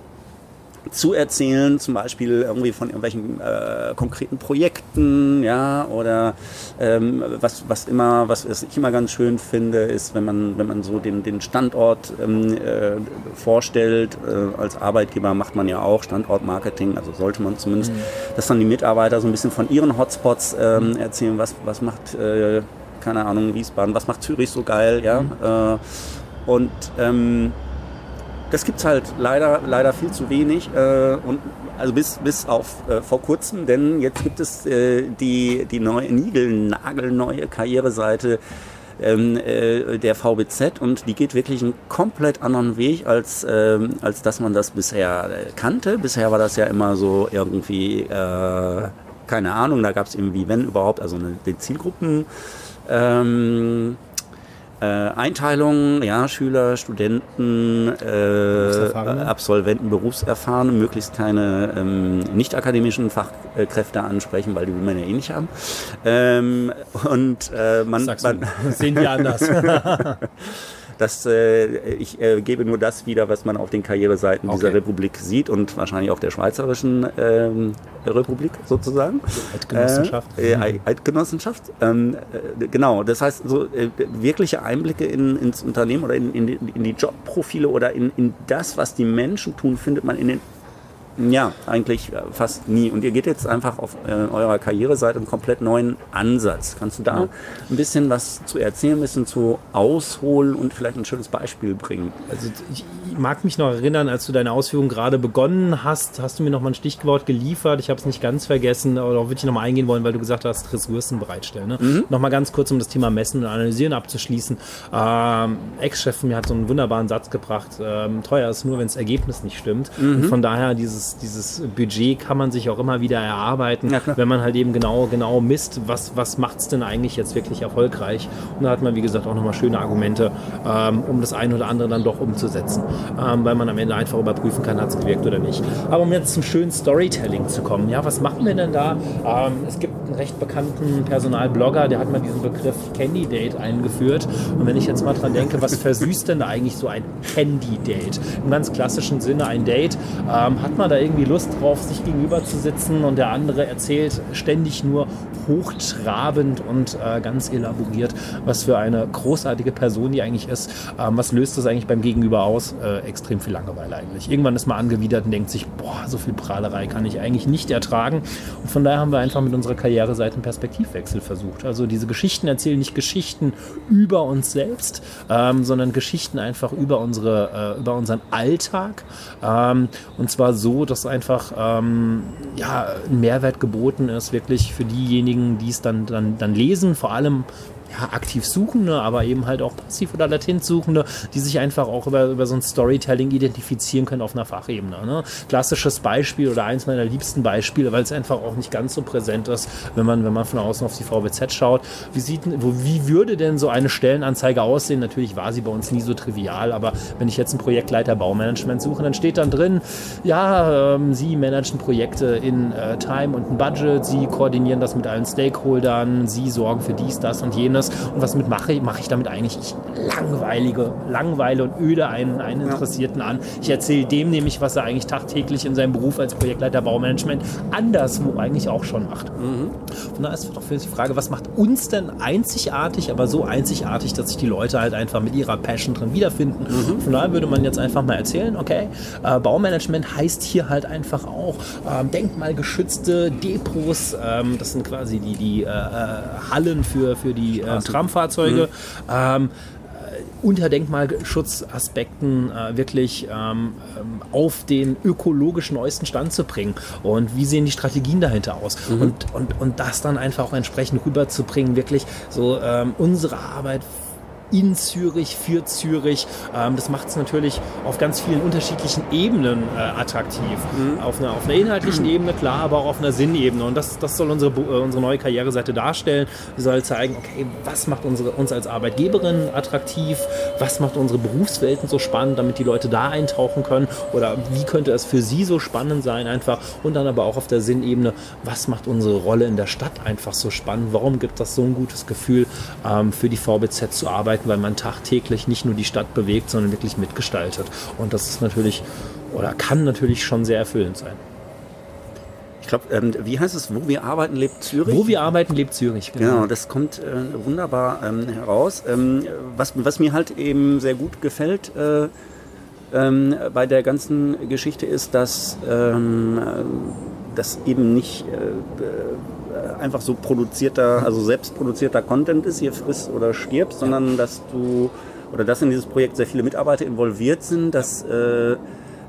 zu erzählen, zum Beispiel irgendwie von irgendwelchen äh, konkreten Projekten, ja, oder ähm, was, was immer, was, ich immer ganz schön finde, ist, wenn man, wenn man so den, den Standort ähm, äh, vorstellt, äh, als Arbeitgeber macht man ja auch Standortmarketing, also sollte man zumindest, dass dann die Mitarbeiter so ein bisschen von ihren Hotspots ähm, erzählen, was, was macht, äh, keine Ahnung, Wiesbaden, was macht Zürich so geil, ja, äh, und ähm, das gibt's halt leider, leider viel zu wenig. Äh, und also bis, bis auf äh, vor kurzem, denn jetzt gibt es äh, die, die neue Nigel-Nagelneue Karriereseite ähm, äh, der VBZ und die geht wirklich einen komplett anderen Weg, als, ähm, als dass man das bisher äh, kannte. Bisher war das ja immer so irgendwie, äh, keine Ahnung, da gab's irgendwie, wenn überhaupt, also eine, die Zielgruppen. Ähm, äh, Einteilung, ja, Schüler, Studenten, äh. Absolventen, Berufserfahrene, möglichst keine ähm, nicht akademischen Fachkräfte ansprechen, weil die will man ja eh nicht haben. Ähm, und äh, man, man sehen die anders. *laughs* das, äh, ich äh, gebe nur das wieder, was man auf den Karriereseiten dieser Okay. Republik sieht und wahrscheinlich auch der schweizerischen ähm, Republik sozusagen. Eidgenossenschaft. Äh, Eidgenossenschaft. Ähm, äh, genau, das heißt, so äh, wirkliche Einblicke in, ins Unternehmen oder in, in, die, in die Jobprofile oder in, in das, was die Menschen tun, findet man in den ja, eigentlich äh, fast nie. Und ihr geht jetzt einfach auf äh, eurer Karriereseite einen komplett neuen Ansatz. Kannst du da ein bisschen was zu erzählen, ein bisschen zu ausholen und vielleicht ein schönes Beispiel bringen? Also ich mag mich noch erinnern, als du deine Ausführungen gerade begonnen hast, hast du mir noch mal ein Stichwort geliefert. Ich habe es nicht ganz vergessen, aber darauf würde ich noch mal eingehen wollen, weil du gesagt hast, Ressourcen bereitstellen. Ne? Noch mal ganz kurz, um das Thema Messen und Analysieren abzuschließen. Ähm, Ex-Chef mir hat so einen wunderbaren Satz gebracht. Ähm, teuer ist nur, wenn das Ergebnis nicht stimmt. Und von daher dieses, dieses Budget kann man sich auch immer wieder erarbeiten, Ja, wenn man halt eben genau, genau misst, was, was macht es denn eigentlich jetzt wirklich erfolgreich. Und da hat man, wie gesagt, auch nochmal schöne Argumente, ähm, um das eine oder andere dann doch umzusetzen. Ähm, weil man am Ende einfach überprüfen kann, hat es gewirkt oder nicht. Aber um jetzt zum schönen Storytelling zu kommen, ja, was machen wir denn da? Ähm, es gibt einen recht bekannten Personalblogger, der hat mal diesen Begriff Candidate eingeführt. Und wenn ich jetzt mal dran denke, was versüßt denn da eigentlich so ein Candidate? Im ganz klassischen Sinne ein Date. Ähm, hat man da irgendwie Lust drauf, sich gegenüber zu sitzen und der andere erzählt ständig nur hochtrabend und äh, ganz elaboriert, was für eine großartige Person die eigentlich ist. Ähm, was löst das eigentlich beim Gegenüber aus? Äh, extrem viel Langeweile eigentlich. Irgendwann ist man angewidert und denkt sich, boah, so viel Prahlerei kann ich eigentlich nicht ertragen. Und von daher haben wir einfach mit unserer Karriereseite einen Perspektivwechsel versucht. Also diese Geschichten erzählen nicht Geschichten über uns selbst, ähm, sondern Geschichten einfach über unsere, äh, über unseren Alltag. Ähm, und zwar so, dass einfach ähm, ja, ein Mehrwert geboten ist, wirklich für diejenigen, die es dann, dann, dann lesen, vor allem ja, aktiv Suchende, aber eben halt auch passiv oder latent Suchende, die sich einfach auch über, über so ein Storytelling identifizieren können auf einer Fachebene. Ne? Klassisches Beispiel oder eins meiner liebsten Beispiele, weil es einfach auch nicht ganz so präsent ist, wenn man, wenn man von außen auf die VWZ schaut. Wie, sieht, wo, wie würde denn so eine Stellenanzeige aussehen? Natürlich war sie bei uns nie so trivial, aber wenn ich jetzt einen Projektleiter Baumanagement suche, dann steht dann drin, ja, ähm, Sie managen Projekte in äh, Time und ein Budget, Sie koordinieren das mit allen Stakeholdern, Sie sorgen für dies, das und jenes. Monotones. Und was mit mache, mache ich damit eigentlich? Ich langweilige, langweile und öde einen, einen Interessierten an. Ich erzähle dem nämlich, was er eigentlich tagtäglich in seinem Beruf als Projektleiter Baumanagement anderswo eigentlich auch schon macht. Mhm. Von daher ist doch für die Frage, was macht uns denn einzigartig, aber so einzigartig, dass sich die Leute halt einfach mit ihrer Passion drin wiederfinden. Mhm. Von daher würde man jetzt einfach mal erzählen, okay, äh, Baumanagement heißt hier halt einfach auch ähm, denkmalgeschützte Depots, ähm, das sind quasi die, die äh, äh Hallen für, für die äh, Tramfahrzeuge. Mhm. Ähm, unter Denkmalschutzaspekten äh, wirklich ähm, ähm, auf den ökologisch neuesten Stand zu bringen. Und wie sehen die Strategien dahinter aus? Mhm. Und, und, und das dann einfach auch entsprechend rüberzubringen, wirklich so ähm, unsere Arbeit in Zürich, für Zürich. Ähm, das macht es natürlich auf ganz vielen unterschiedlichen Ebenen äh, attraktiv. Mhm. Auf, einer, auf einer inhaltlichen *clears throat* Ebene, klar, aber auch auf einer Sinnebene. Und das, das soll unsere, äh, unsere neue Karriereseite darstellen. Sie soll zeigen, okay, was macht unsere, uns als Arbeitgeberin attraktiv? Was macht unsere Berufswelten so spannend, damit die Leute da eintauchen können? Oder wie könnte es für sie so spannend sein einfach? Und dann aber auch auf der Sinnebene, was macht unsere Rolle in der Stadt einfach so spannend? Warum gibt das so ein gutes Gefühl, ähm, für die VBZ zu arbeiten? Arbeiten, weil man tagtäglich nicht nur die Stadt bewegt, sondern wirklich mitgestaltet. Und das ist natürlich oder kann natürlich schon sehr erfüllend sein. Ich glaube, ähm, wie heißt es? Wo wir arbeiten, lebt Zürich? Wo wir arbeiten, lebt Zürich. Genau, genau das kommt äh, wunderbar ähm, heraus. Ähm, was, was mir halt eben sehr gut gefällt äh, ähm, bei der ganzen Geschichte ist, dass ähm, das eben nicht äh, einfach so produzierter, also selbst produzierter Content ist, hier frisst oder stirbst, sondern dass du oder dass in dieses Projekt sehr viele Mitarbeiter involviert sind, dass äh,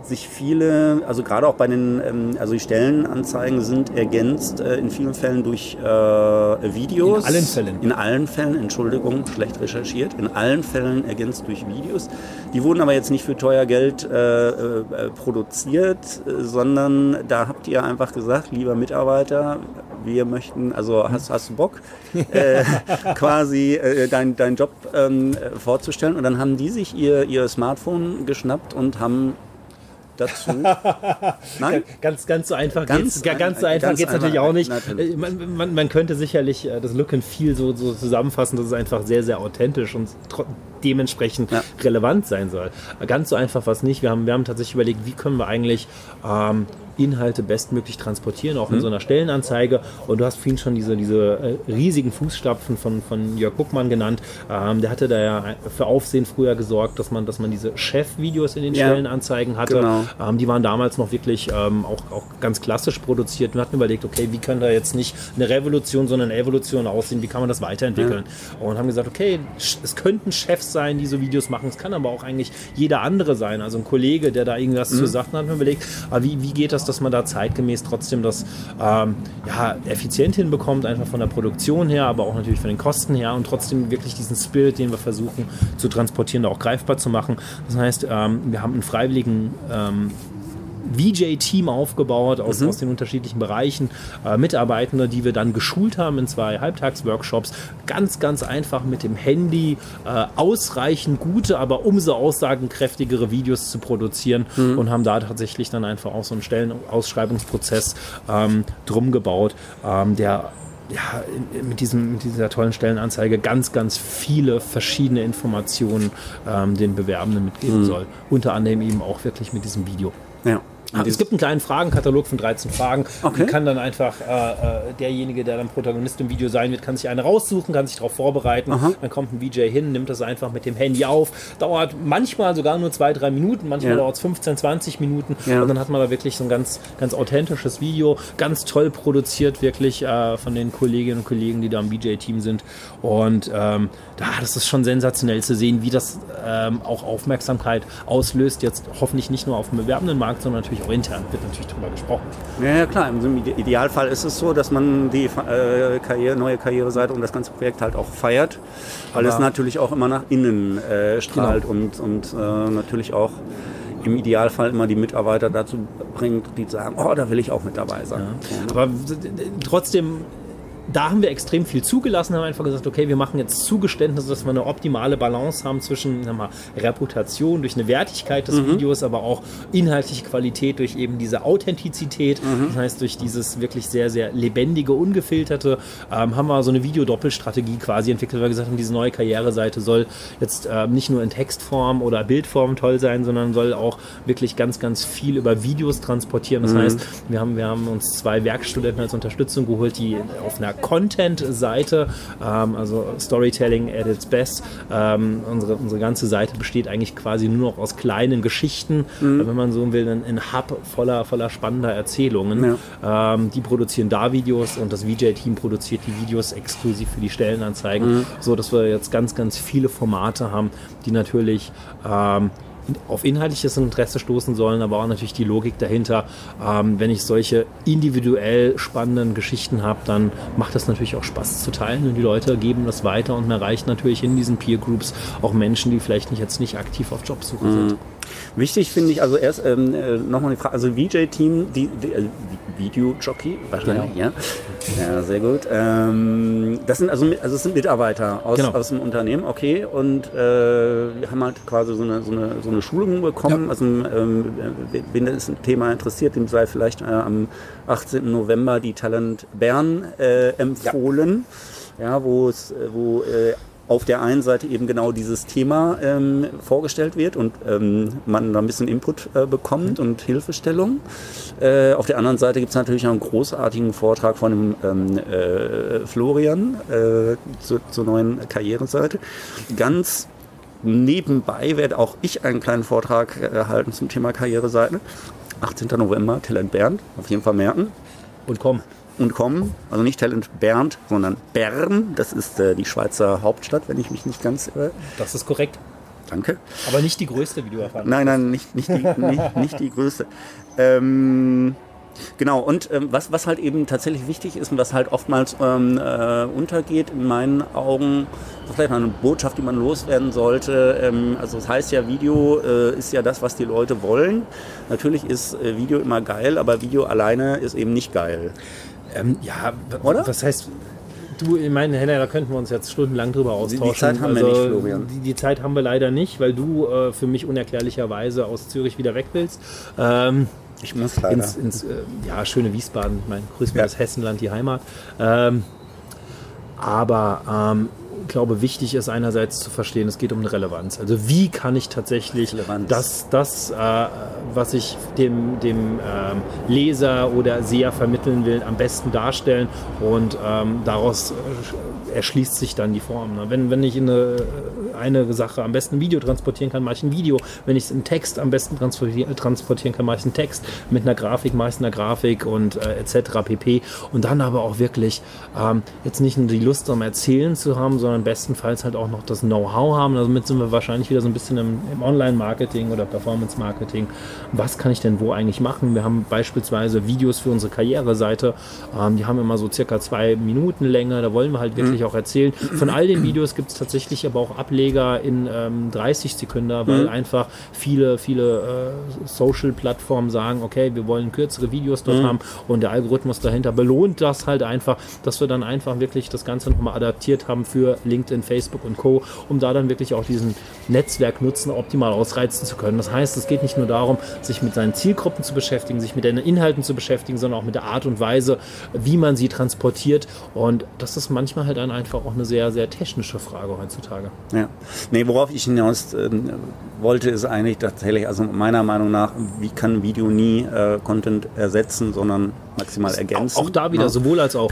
sich viele, also gerade auch bei den, ähm, also die Stellenanzeigen sind ergänzt äh, in vielen Fällen durch äh, Videos. In allen Fällen. In allen Fällen, Entschuldigung, schlecht recherchiert. In allen Fällen ergänzt durch Videos. Die wurden aber jetzt nicht für teuer Geld äh, produziert, sondern da habt ihr einfach gesagt, lieber Mitarbeiter, wir möchten, also hast, hast du Bock, *laughs* äh, quasi äh, deinen dein Job ähm, vorzustellen. Und dann haben die sich ihr, ihr Smartphone geschnappt und haben dazu. *laughs* Nein? Ganz, ganz so einfach ganz, geht's, ganz so einfach geht es natürlich auch nicht. Natürlich. Äh, man, man, man, könnte sicherlich äh, das Look and Feel so, so zusammenfassen, dass es einfach sehr, sehr authentisch und dementsprechend ja. relevant sein soll. Ganz so einfach war es nicht. Wir haben, wir haben tatsächlich überlegt, wie können wir eigentlich ähm, Inhalte bestmöglich transportieren, auch in mhm. so einer Stellenanzeige. Und du hast vorhin schon diese, diese äh, riesigen Fußstapfen von, von Jörg Buckmann genannt. Ähm, der hatte da ja für Aufsehen früher gesorgt, dass man, dass man diese Chef-Videos in den ja. Stellenanzeigen hatte. Genau. Ähm, die waren damals noch wirklich ähm, auch, auch ganz klassisch produziert. Wir hatten überlegt, okay, wie kann da jetzt nicht eine Revolution, sondern eine Evolution aussehen? Wie kann man das weiterentwickeln? Ja. Und haben gesagt, okay, es könnten Chefs sein, die so Videos machen. Es kann aber auch eigentlich jeder andere sein. Also ein Kollege, der da irgendwas mhm. zu sagen hat, wir überlegt, aber wie, wie geht das dass man da zeitgemäß trotzdem das ähm, ja, effizient hinbekommt, einfach von der Produktion her, aber auch natürlich von den Kosten her und trotzdem wirklich diesen Spirit, den wir versuchen zu transportieren, da auch greifbar zu machen. Das heißt, ähm, wir haben einen freiwilligen ähm, VJ-Team aufgebaut aus, mhm. aus den unterschiedlichen Bereichen, äh, Mitarbeitende, die wir dann geschult haben in zwei Halbtagsworkshops. Ganz, ganz einfach mit dem Handy äh, ausreichend gute, aber umso aussagenkräftigere Videos zu produzieren mhm. und haben da tatsächlich dann einfach auch so einen Stellenausschreibungsprozess ähm, drum gebaut, ähm, der ja, mit, diesem, mit dieser tollen Stellenanzeige ganz, ganz viele verschiedene Informationen ähm, den Bewerbenden mitgeben mhm. soll. Unter anderem eben auch wirklich mit diesem Video. Ja. Ah, es gibt einen kleinen Fragenkatalog von 13 Fragen. Okay. Man kann dann einfach äh, äh, derjenige, der dann Protagonist im Video sein wird, kann sich eine raussuchen, kann sich darauf vorbereiten. Aha. Dann kommt ein VJ hin, nimmt das einfach mit dem Handy auf. Dauert manchmal sogar nur zwei, drei Minuten, manchmal ja. dauert es 15, 20 Minuten. Ja. Und dann hat man da wirklich so ein ganz, ganz authentisches Video, ganz toll produziert, wirklich äh, von den Kolleginnen und Kollegen, die da im VJ-Team sind. Und ähm, da, das ist schon sensationell zu sehen, wie das ähm, auch Aufmerksamkeit auslöst. Jetzt hoffentlich nicht nur auf dem bewerbenden Markt, sondern natürlich auch intern wird natürlich drüber gesprochen. Ja, ja klar. Im Idealfall ist es so, dass man die äh, Karriere, neue Karriereseite und das ganze Projekt halt auch feiert, weil Aber es natürlich auch immer nach innen äh, strahlt genau. und, und äh, natürlich auch im Idealfall immer die Mitarbeiter dazu bringt, die sagen, oh, da will ich auch mit dabei sein. Ja. Aber trotzdem da haben wir extrem viel zugelassen, haben einfach gesagt, okay, wir machen jetzt Zugeständnisse, dass wir eine optimale Balance haben zwischen sagen wir mal, Reputation durch eine Wertigkeit des mhm. Videos, aber auch inhaltliche Qualität durch eben diese Authentizität, mhm. das heißt durch dieses wirklich sehr, sehr lebendige, ungefilterte, ähm, haben wir so eine Videodoppelstrategie quasi entwickelt, weil wir gesagt haben, diese neue Karriereseite soll jetzt äh, nicht nur in Textform oder Bildform toll sein, sondern soll auch wirklich ganz, ganz viel über Videos transportieren. Das mhm. heißt, wir haben, wir haben uns zwei Werkstudenten als Unterstützung geholt, die auf einer Content-Seite, ähm, also Storytelling at its best. Ähm, unsere, unsere ganze Seite besteht eigentlich quasi nur noch aus kleinen Geschichten, mhm. wenn man so will, ein, ein Hub voller, voller spannender Erzählungen. Ja. Ähm, die produzieren da Videos und das VJ-Team produziert die Videos exklusiv für die Stellenanzeigen, mhm. so dass wir jetzt ganz, ganz viele Formate haben, die natürlich ähm, auf inhaltliches Interesse stoßen sollen, aber auch natürlich die Logik dahinter. Ähm, wenn ich solche individuell spannenden Geschichten habe, dann macht das natürlich auch Spaß zu teilen und die Leute geben das weiter und man erreicht natürlich in diesen Peer Groups auch Menschen, die vielleicht nicht, jetzt nicht aktiv auf Jobsuche mhm. sind. Wichtig finde ich also erst ähm, äh, nochmal die Frage, also VJ-Team, die, die äh, Video-Jockey wahrscheinlich, genau. ja. Ja, sehr gut. Ähm, das sind also, also es sind Mitarbeiter aus, genau. aus dem Unternehmen, okay, und äh, wir haben halt quasi so eine, so eine, so eine Schulung bekommen. Ja. Also ähm, wenn das Thema interessiert, dem sei vielleicht äh, am 18. November die Talent Bern äh, empfohlen. Ja. ja, wo es, wo äh, auf der einen Seite eben genau dieses Thema ähm, vorgestellt wird und ähm, man da ein bisschen Input äh, bekommt mhm. und Hilfestellung. Äh, auf der anderen Seite gibt es natürlich auch einen großartigen Vortrag von dem ähm, äh, Florian äh, zu, zur neuen Karriereseite. Ganz nebenbei werde auch ich einen kleinen Vortrag erhalten zum Thema Karriereseite. 18. November, Talent Bernd, auf jeden Fall merken. Und komm und kommen. Also nicht Talent Bernd, sondern Bern. Das ist äh, die Schweizer Hauptstadt, wenn ich mich nicht ganz irre. Das ist korrekt. Danke. Aber nicht die größte, wie du erfahren hast. Nein, nein, nicht, nicht, die, *laughs* nicht, nicht die größte. Ähm, Genau, und ähm, was, was halt eben tatsächlich wichtig ist und was halt oftmals ähm, äh, untergeht in meinen Augen, vielleicht mal eine Botschaft, die man loswerden sollte. Ähm, also das heißt ja, Video äh, ist ja das, was die Leute wollen. Natürlich ist äh, Video immer geil, aber Video alleine ist eben nicht geil. Ähm, ja, oder? Was heißt, du, ich meine, Henna, da könnten wir uns jetzt stundenlang drüber austauschen. Die, Zeit haben also, wir nicht, Florian. Die, die, Zeit haben wir leider nicht, weil du äh, für mich unerklärlicherweise aus Zürich wieder weg willst. Ähm, ich muss leider. Ins, ins äh, ja, schöne Wiesbaden. Ich meine, grüß mir ja. das Hessenland, die Heimat. Ähm, aber ähm, glaube, wichtig ist einerseits zu verstehen, es geht um eine Relevanz. Also wie kann ich tatsächlich Relevanz. das, das äh, was ich dem, dem ähm, Leser oder Seher vermitteln will, am besten darstellen und ähm, daraus äh, erschließt sich dann die Form. Ne? Wenn, wenn ich eine, eine Sache am besten Video transportieren kann, mache ich ein Video. Wenn ich es in Text am besten transportieren, transportieren kann, mache ich einen Text. Mit einer Grafik mache ich eine Grafik und äh, etc. pp. Und dann aber auch wirklich ähm, jetzt nicht nur die Lust am Erzählen zu haben, sondern bestenfalls halt auch noch das Know-how haben. Damit sind wir wahrscheinlich wieder so ein bisschen im, im Online-Marketing oder Performance-Marketing. Was kann ich denn wo eigentlich machen? Wir haben beispielsweise Videos für unsere Karriereseite. Ähm, die haben immer so circa zwei Minuten Länge. Da wollen wir halt wirklich mhm. Auch erzählen. Von all den Videos gibt es tatsächlich aber auch Ableger in ähm, 30 Sekunden, weil mhm. einfach viele, viele äh, Social-Plattformen sagen, okay, wir wollen kürzere Videos dort mhm. haben und der Algorithmus dahinter belohnt das halt einfach, dass wir dann einfach wirklich das Ganze nochmal adaptiert haben für LinkedIn, Facebook und Co., um da dann wirklich auch diesen Netzwerknutzen optimal ausreizen zu können. Das heißt, es geht nicht nur darum, sich mit seinen Zielgruppen zu beschäftigen, sich mit den Inhalten zu beschäftigen, sondern auch mit der Art und Weise, wie man sie transportiert. Und das ist manchmal halt dann einfach auch eine sehr, sehr technische Frage heutzutage. Ja. Nee, worauf ich hinaus äh, wollte, ist eigentlich tatsächlich, also meiner Meinung nach, wie kann Video nie äh, Content ersetzen, sondern maximal ergänzen. Auch, auch da wieder, ja. sowohl als auch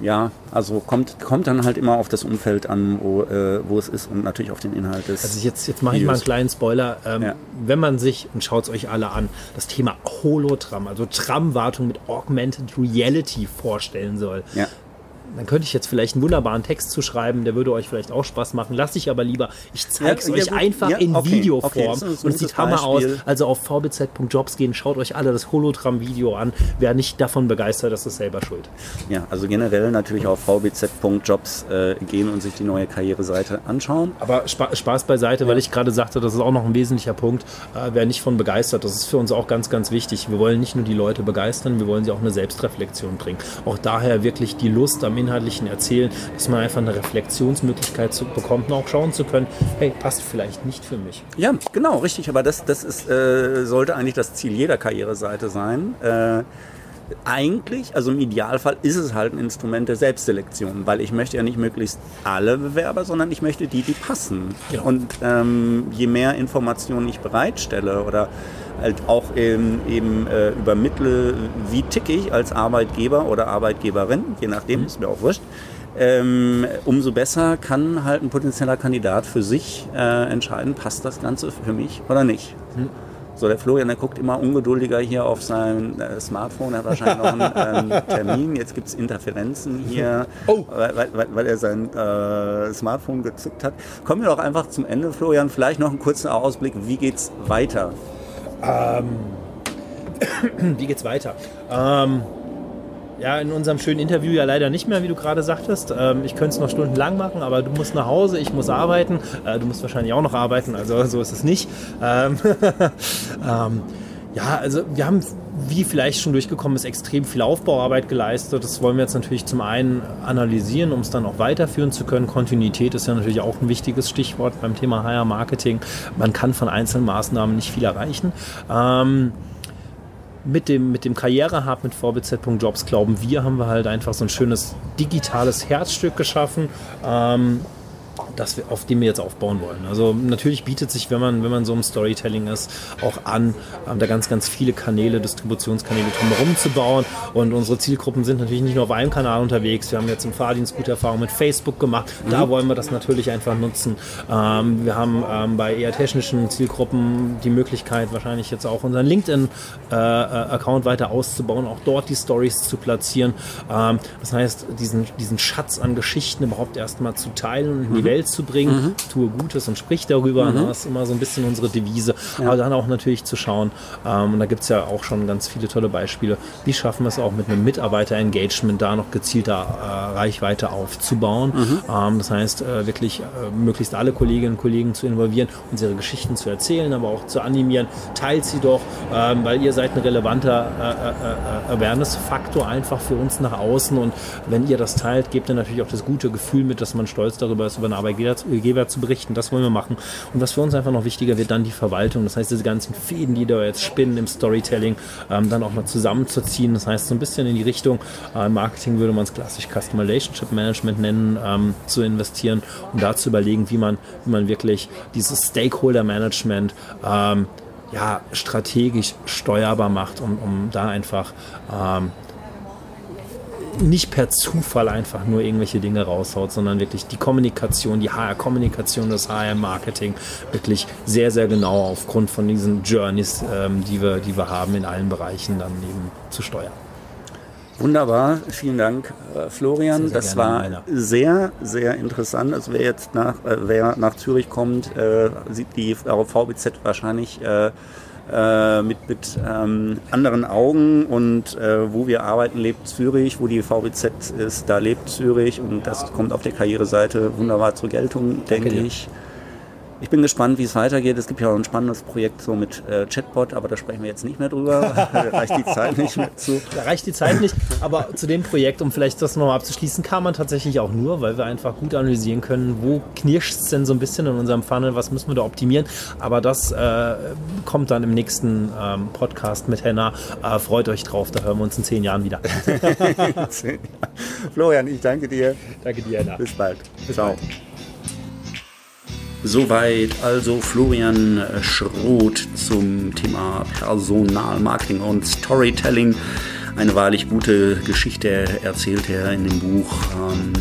ja, also kommt, kommt dann halt immer auf das Umfeld an, wo, äh, wo es ist und natürlich auf den Inhalt des Also jetzt, jetzt mache ich mal einen kleinen Spoiler. Ähm, ja. Wenn man sich, und schaut es euch alle an, das Thema Holotram, also Tramwartung mit Augmented Reality vorstellen soll, ja dann könnte ich jetzt vielleicht einen wunderbaren Text zu schreiben, der würde euch vielleicht auch Spaß machen. Lasse ich aber lieber. Ich zeige es ja, euch ja, einfach ja, in okay, Videoform. Okay, und es sieht hammer aus. Also auf vbz.jobs gehen, schaut euch alle das Hologramm-Video an. Wer nicht davon begeistert, das ist selber schuld. Ja, also generell natürlich auf vbz.jobs äh, gehen und sich die neue Karriereseite anschauen. Aber Spa Spaß beiseite, weil ich gerade sagte, das ist auch noch ein wesentlicher Punkt. Äh, wer nicht von begeistert, das ist für uns auch ganz, ganz wichtig. Wir wollen nicht nur die Leute begeistern, wir wollen sie auch eine Selbstreflexion bringen. Auch daher wirklich die Lust am inhaltlichen Erzählen, dass man einfach eine Reflexionsmöglichkeit zu, bekommt und auch schauen zu können, hey, passt vielleicht nicht für mich. Ja, genau, richtig. Aber das, das ist, äh, sollte eigentlich das Ziel jeder Karriereseite sein. Äh, eigentlich, also im Idealfall ist es halt ein Instrument der Selbstselektion, weil ich möchte ja nicht möglichst alle Bewerber, sondern ich möchte die, die passen. Genau. Und ähm, je mehr Informationen ich bereitstelle oder halt auch eben, eben äh, übermittle, wie ticke ich als Arbeitgeber oder Arbeitgeberin, je nachdem, mhm. ist mir auch wurscht, ähm, umso besser kann halt ein potenzieller Kandidat für sich äh, entscheiden, passt das Ganze für mich oder nicht. Mhm. So, der Florian, der guckt immer ungeduldiger hier auf sein äh, Smartphone. Er hat wahrscheinlich noch einen ähm, Termin. Jetzt gibt es Interferenzen hier, oh. weil, weil, weil, er sein äh, Smartphone gezückt hat. Kommen wir doch einfach zum Ende, Florian. Vielleicht noch einen kurzen Ausblick. Wie geht's weiter? Ähm, *coughs* wie geht's weiter? Ähm, ja, in unserem schönen Interview ja leider nicht mehr, wie du gerade sagtest. Ähm, ich könnte es noch stundenlang machen, aber du musst nach Hause, ich muss arbeiten. Äh, du musst wahrscheinlich auch noch arbeiten, also so ist es nicht. Ähm, *laughs* ähm, ja, also wir haben, wie vielleicht schon durchgekommen ist, extrem viel Aufbauarbeit geleistet. Das wollen wir jetzt natürlich zum einen analysieren, um es dann auch weiterführen zu können. Kontinuität ist ja natürlich auch ein wichtiges Stichwort beim Thema Higher Marketing. Man kann von einzelnen Maßnahmen nicht viel erreichen. Ähm, mit dem, mit dem Karrierehub mit vbz.jobs glauben wir, haben wir halt einfach so ein schönes digitales Herzstück geschaffen. Ähm, das wir, auf dem wir jetzt aufbauen wollen. Also natürlich bietet sich, wenn man, wenn man so im Storytelling ist, auch an, ähm, da ganz, ganz viele Kanäle, Distributionskanäle drumherum zu bauen. Und unsere Zielgruppen sind natürlich nicht nur auf einem Kanal unterwegs. Wir haben jetzt im Fahrdienst gute Erfahrungen mit Facebook gemacht. Mhm. Da wollen wir das natürlich einfach nutzen. Ähm, wir haben ähm, bei eher technischen Zielgruppen die Möglichkeit, wahrscheinlich jetzt auch unseren LinkedIn-Account äh, weiter auszubauen, auch dort die Stories zu platzieren. Ähm, das heißt, diesen, diesen Schatz an Geschichten überhaupt erstmal zu teilen und in die mhm. Welt zu bringen, mhm. tue Gutes und sprich darüber. Mhm. Das ist immer so ein bisschen unsere Devise. Ja. Aber dann auch natürlich zu schauen, ähm, und da gibt es ja auch schon ganz viele tolle Beispiele, wie schaffen wir es auch mit einem Mitarbeiter-Engagement da noch gezielter äh, Reichweite aufzubauen. Mhm. Ähm, das heißt, äh, wirklich äh, möglichst alle Kolleginnen und Kollegen zu involvieren, unsere Geschichten zu erzählen, aber auch zu animieren. Teilt sie doch, ähm, weil ihr seid ein relevanter äh, äh, äh, Awareness-Faktor einfach für uns nach außen. Und wenn ihr das teilt, gebt ihr natürlich auch das gute Gefühl mit, dass man stolz darüber ist, über eine Arbeit Arbeitgeber zu berichten. Das wollen wir machen. Und was für uns einfach noch wichtiger wird, dann die Verwaltung. Das heißt, diese ganzen Fäden, die da jetzt spinnen im Storytelling, ähm, dann auch mal zusammenzuziehen. Das heißt, so ein bisschen in die Richtung, äh, Marketing würde man es klassisch Customer Relationship Management nennen, ähm, zu investieren und da zu überlegen, wie man, wie man wirklich dieses Stakeholder Management ähm, ja, strategisch steuerbar macht, um, um da einfach ähm, nicht per Zufall einfach nur irgendwelche Dinge raushaut, sondern wirklich die Kommunikation, die HR-Kommunikation, das HR-Marketing wirklich sehr, sehr genau aufgrund von diesen Journeys, ähm, die, wir, die wir haben in allen Bereichen dann eben zu steuern. Wunderbar, vielen Dank, äh, Florian. Sehr, sehr das war meiner. sehr, sehr interessant. Also wer jetzt nach, äh, wer nach Zürich kommt, äh, sieht die VBZ wahrscheinlich äh, mit, mit ähm, anderen Augen und äh, wo wir arbeiten, lebt Zürich, wo die VBZ ist, da lebt Zürich und das kommt auf der Karriereseite wunderbar zur Geltung, denke ich. Ich bin gespannt, wie es weitergeht. Es gibt ja auch ein spannendes Projekt so mit äh, Chatbot, aber da sprechen wir jetzt nicht mehr drüber. *laughs* da reicht die Zeit nicht mehr zu. Da reicht die Zeit nicht. Aber zu dem Projekt, um vielleicht das nochmal abzuschließen, kam man tatsächlich auch nur, weil wir einfach gut analysieren können, wo knirscht es denn so ein bisschen in unserem Funnel, was müssen wir da optimieren. Aber das äh, kommt dann im nächsten ähm, Podcast mit Henna. Äh, freut euch drauf, da hören wir uns in zehn Jahren wieder. *laughs* Florian, ich danke dir. Danke dir, Henna. Bis bald. Bis Ciao. Bald. Soweit also Florian Schroth zum Thema Personalmarketing und Storytelling. Eine wahrlich gute Geschichte erzählt er in dem Buch. Ähm,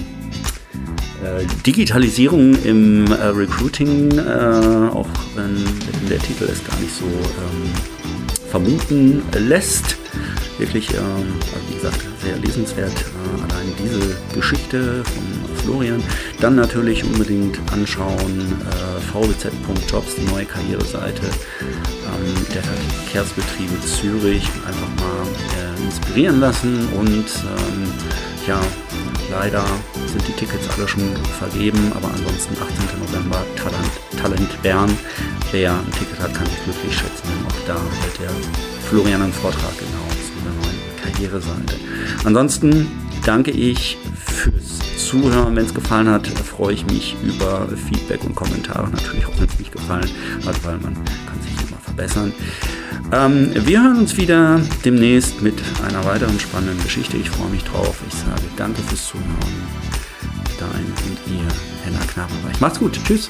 äh, Digitalisierung im äh, Recruiting, äh, auch wenn der Titel es gar nicht so ähm, vermuten lässt. Wirklich, ähm, wie gesagt, sehr lesenswert. Äh, allein diese Geschichte von Florian. Dann natürlich unbedingt anschauen äh, vbz.jobs, die neue Karriereseite ähm, der Verkehrsbetriebe Zürich. Einfach mal äh, inspirieren lassen und ähm, ja, leider sind die Tickets alle schon vergeben, aber ansonsten 18. November Talent, Talent Bern. Wer ein Ticket hat, kann sich glücklich schätzen. Auch da wird der Florian einen Vortrag genau zu der neuen Karriereseite. Ansonsten danke ich fürs Zuhören. Wenn es gefallen hat, freue ich mich über Feedback und Kommentare. Natürlich auch, wenn es nicht gefallen hat, weil man kann sich immer verbessern. Ähm, wir hören uns wieder demnächst mit einer weiteren spannenden Geschichte. Ich freue mich drauf. Ich sage danke fürs Zuhören. Dein und ihr, Henna Knabenreich. Macht's gut. Tschüss.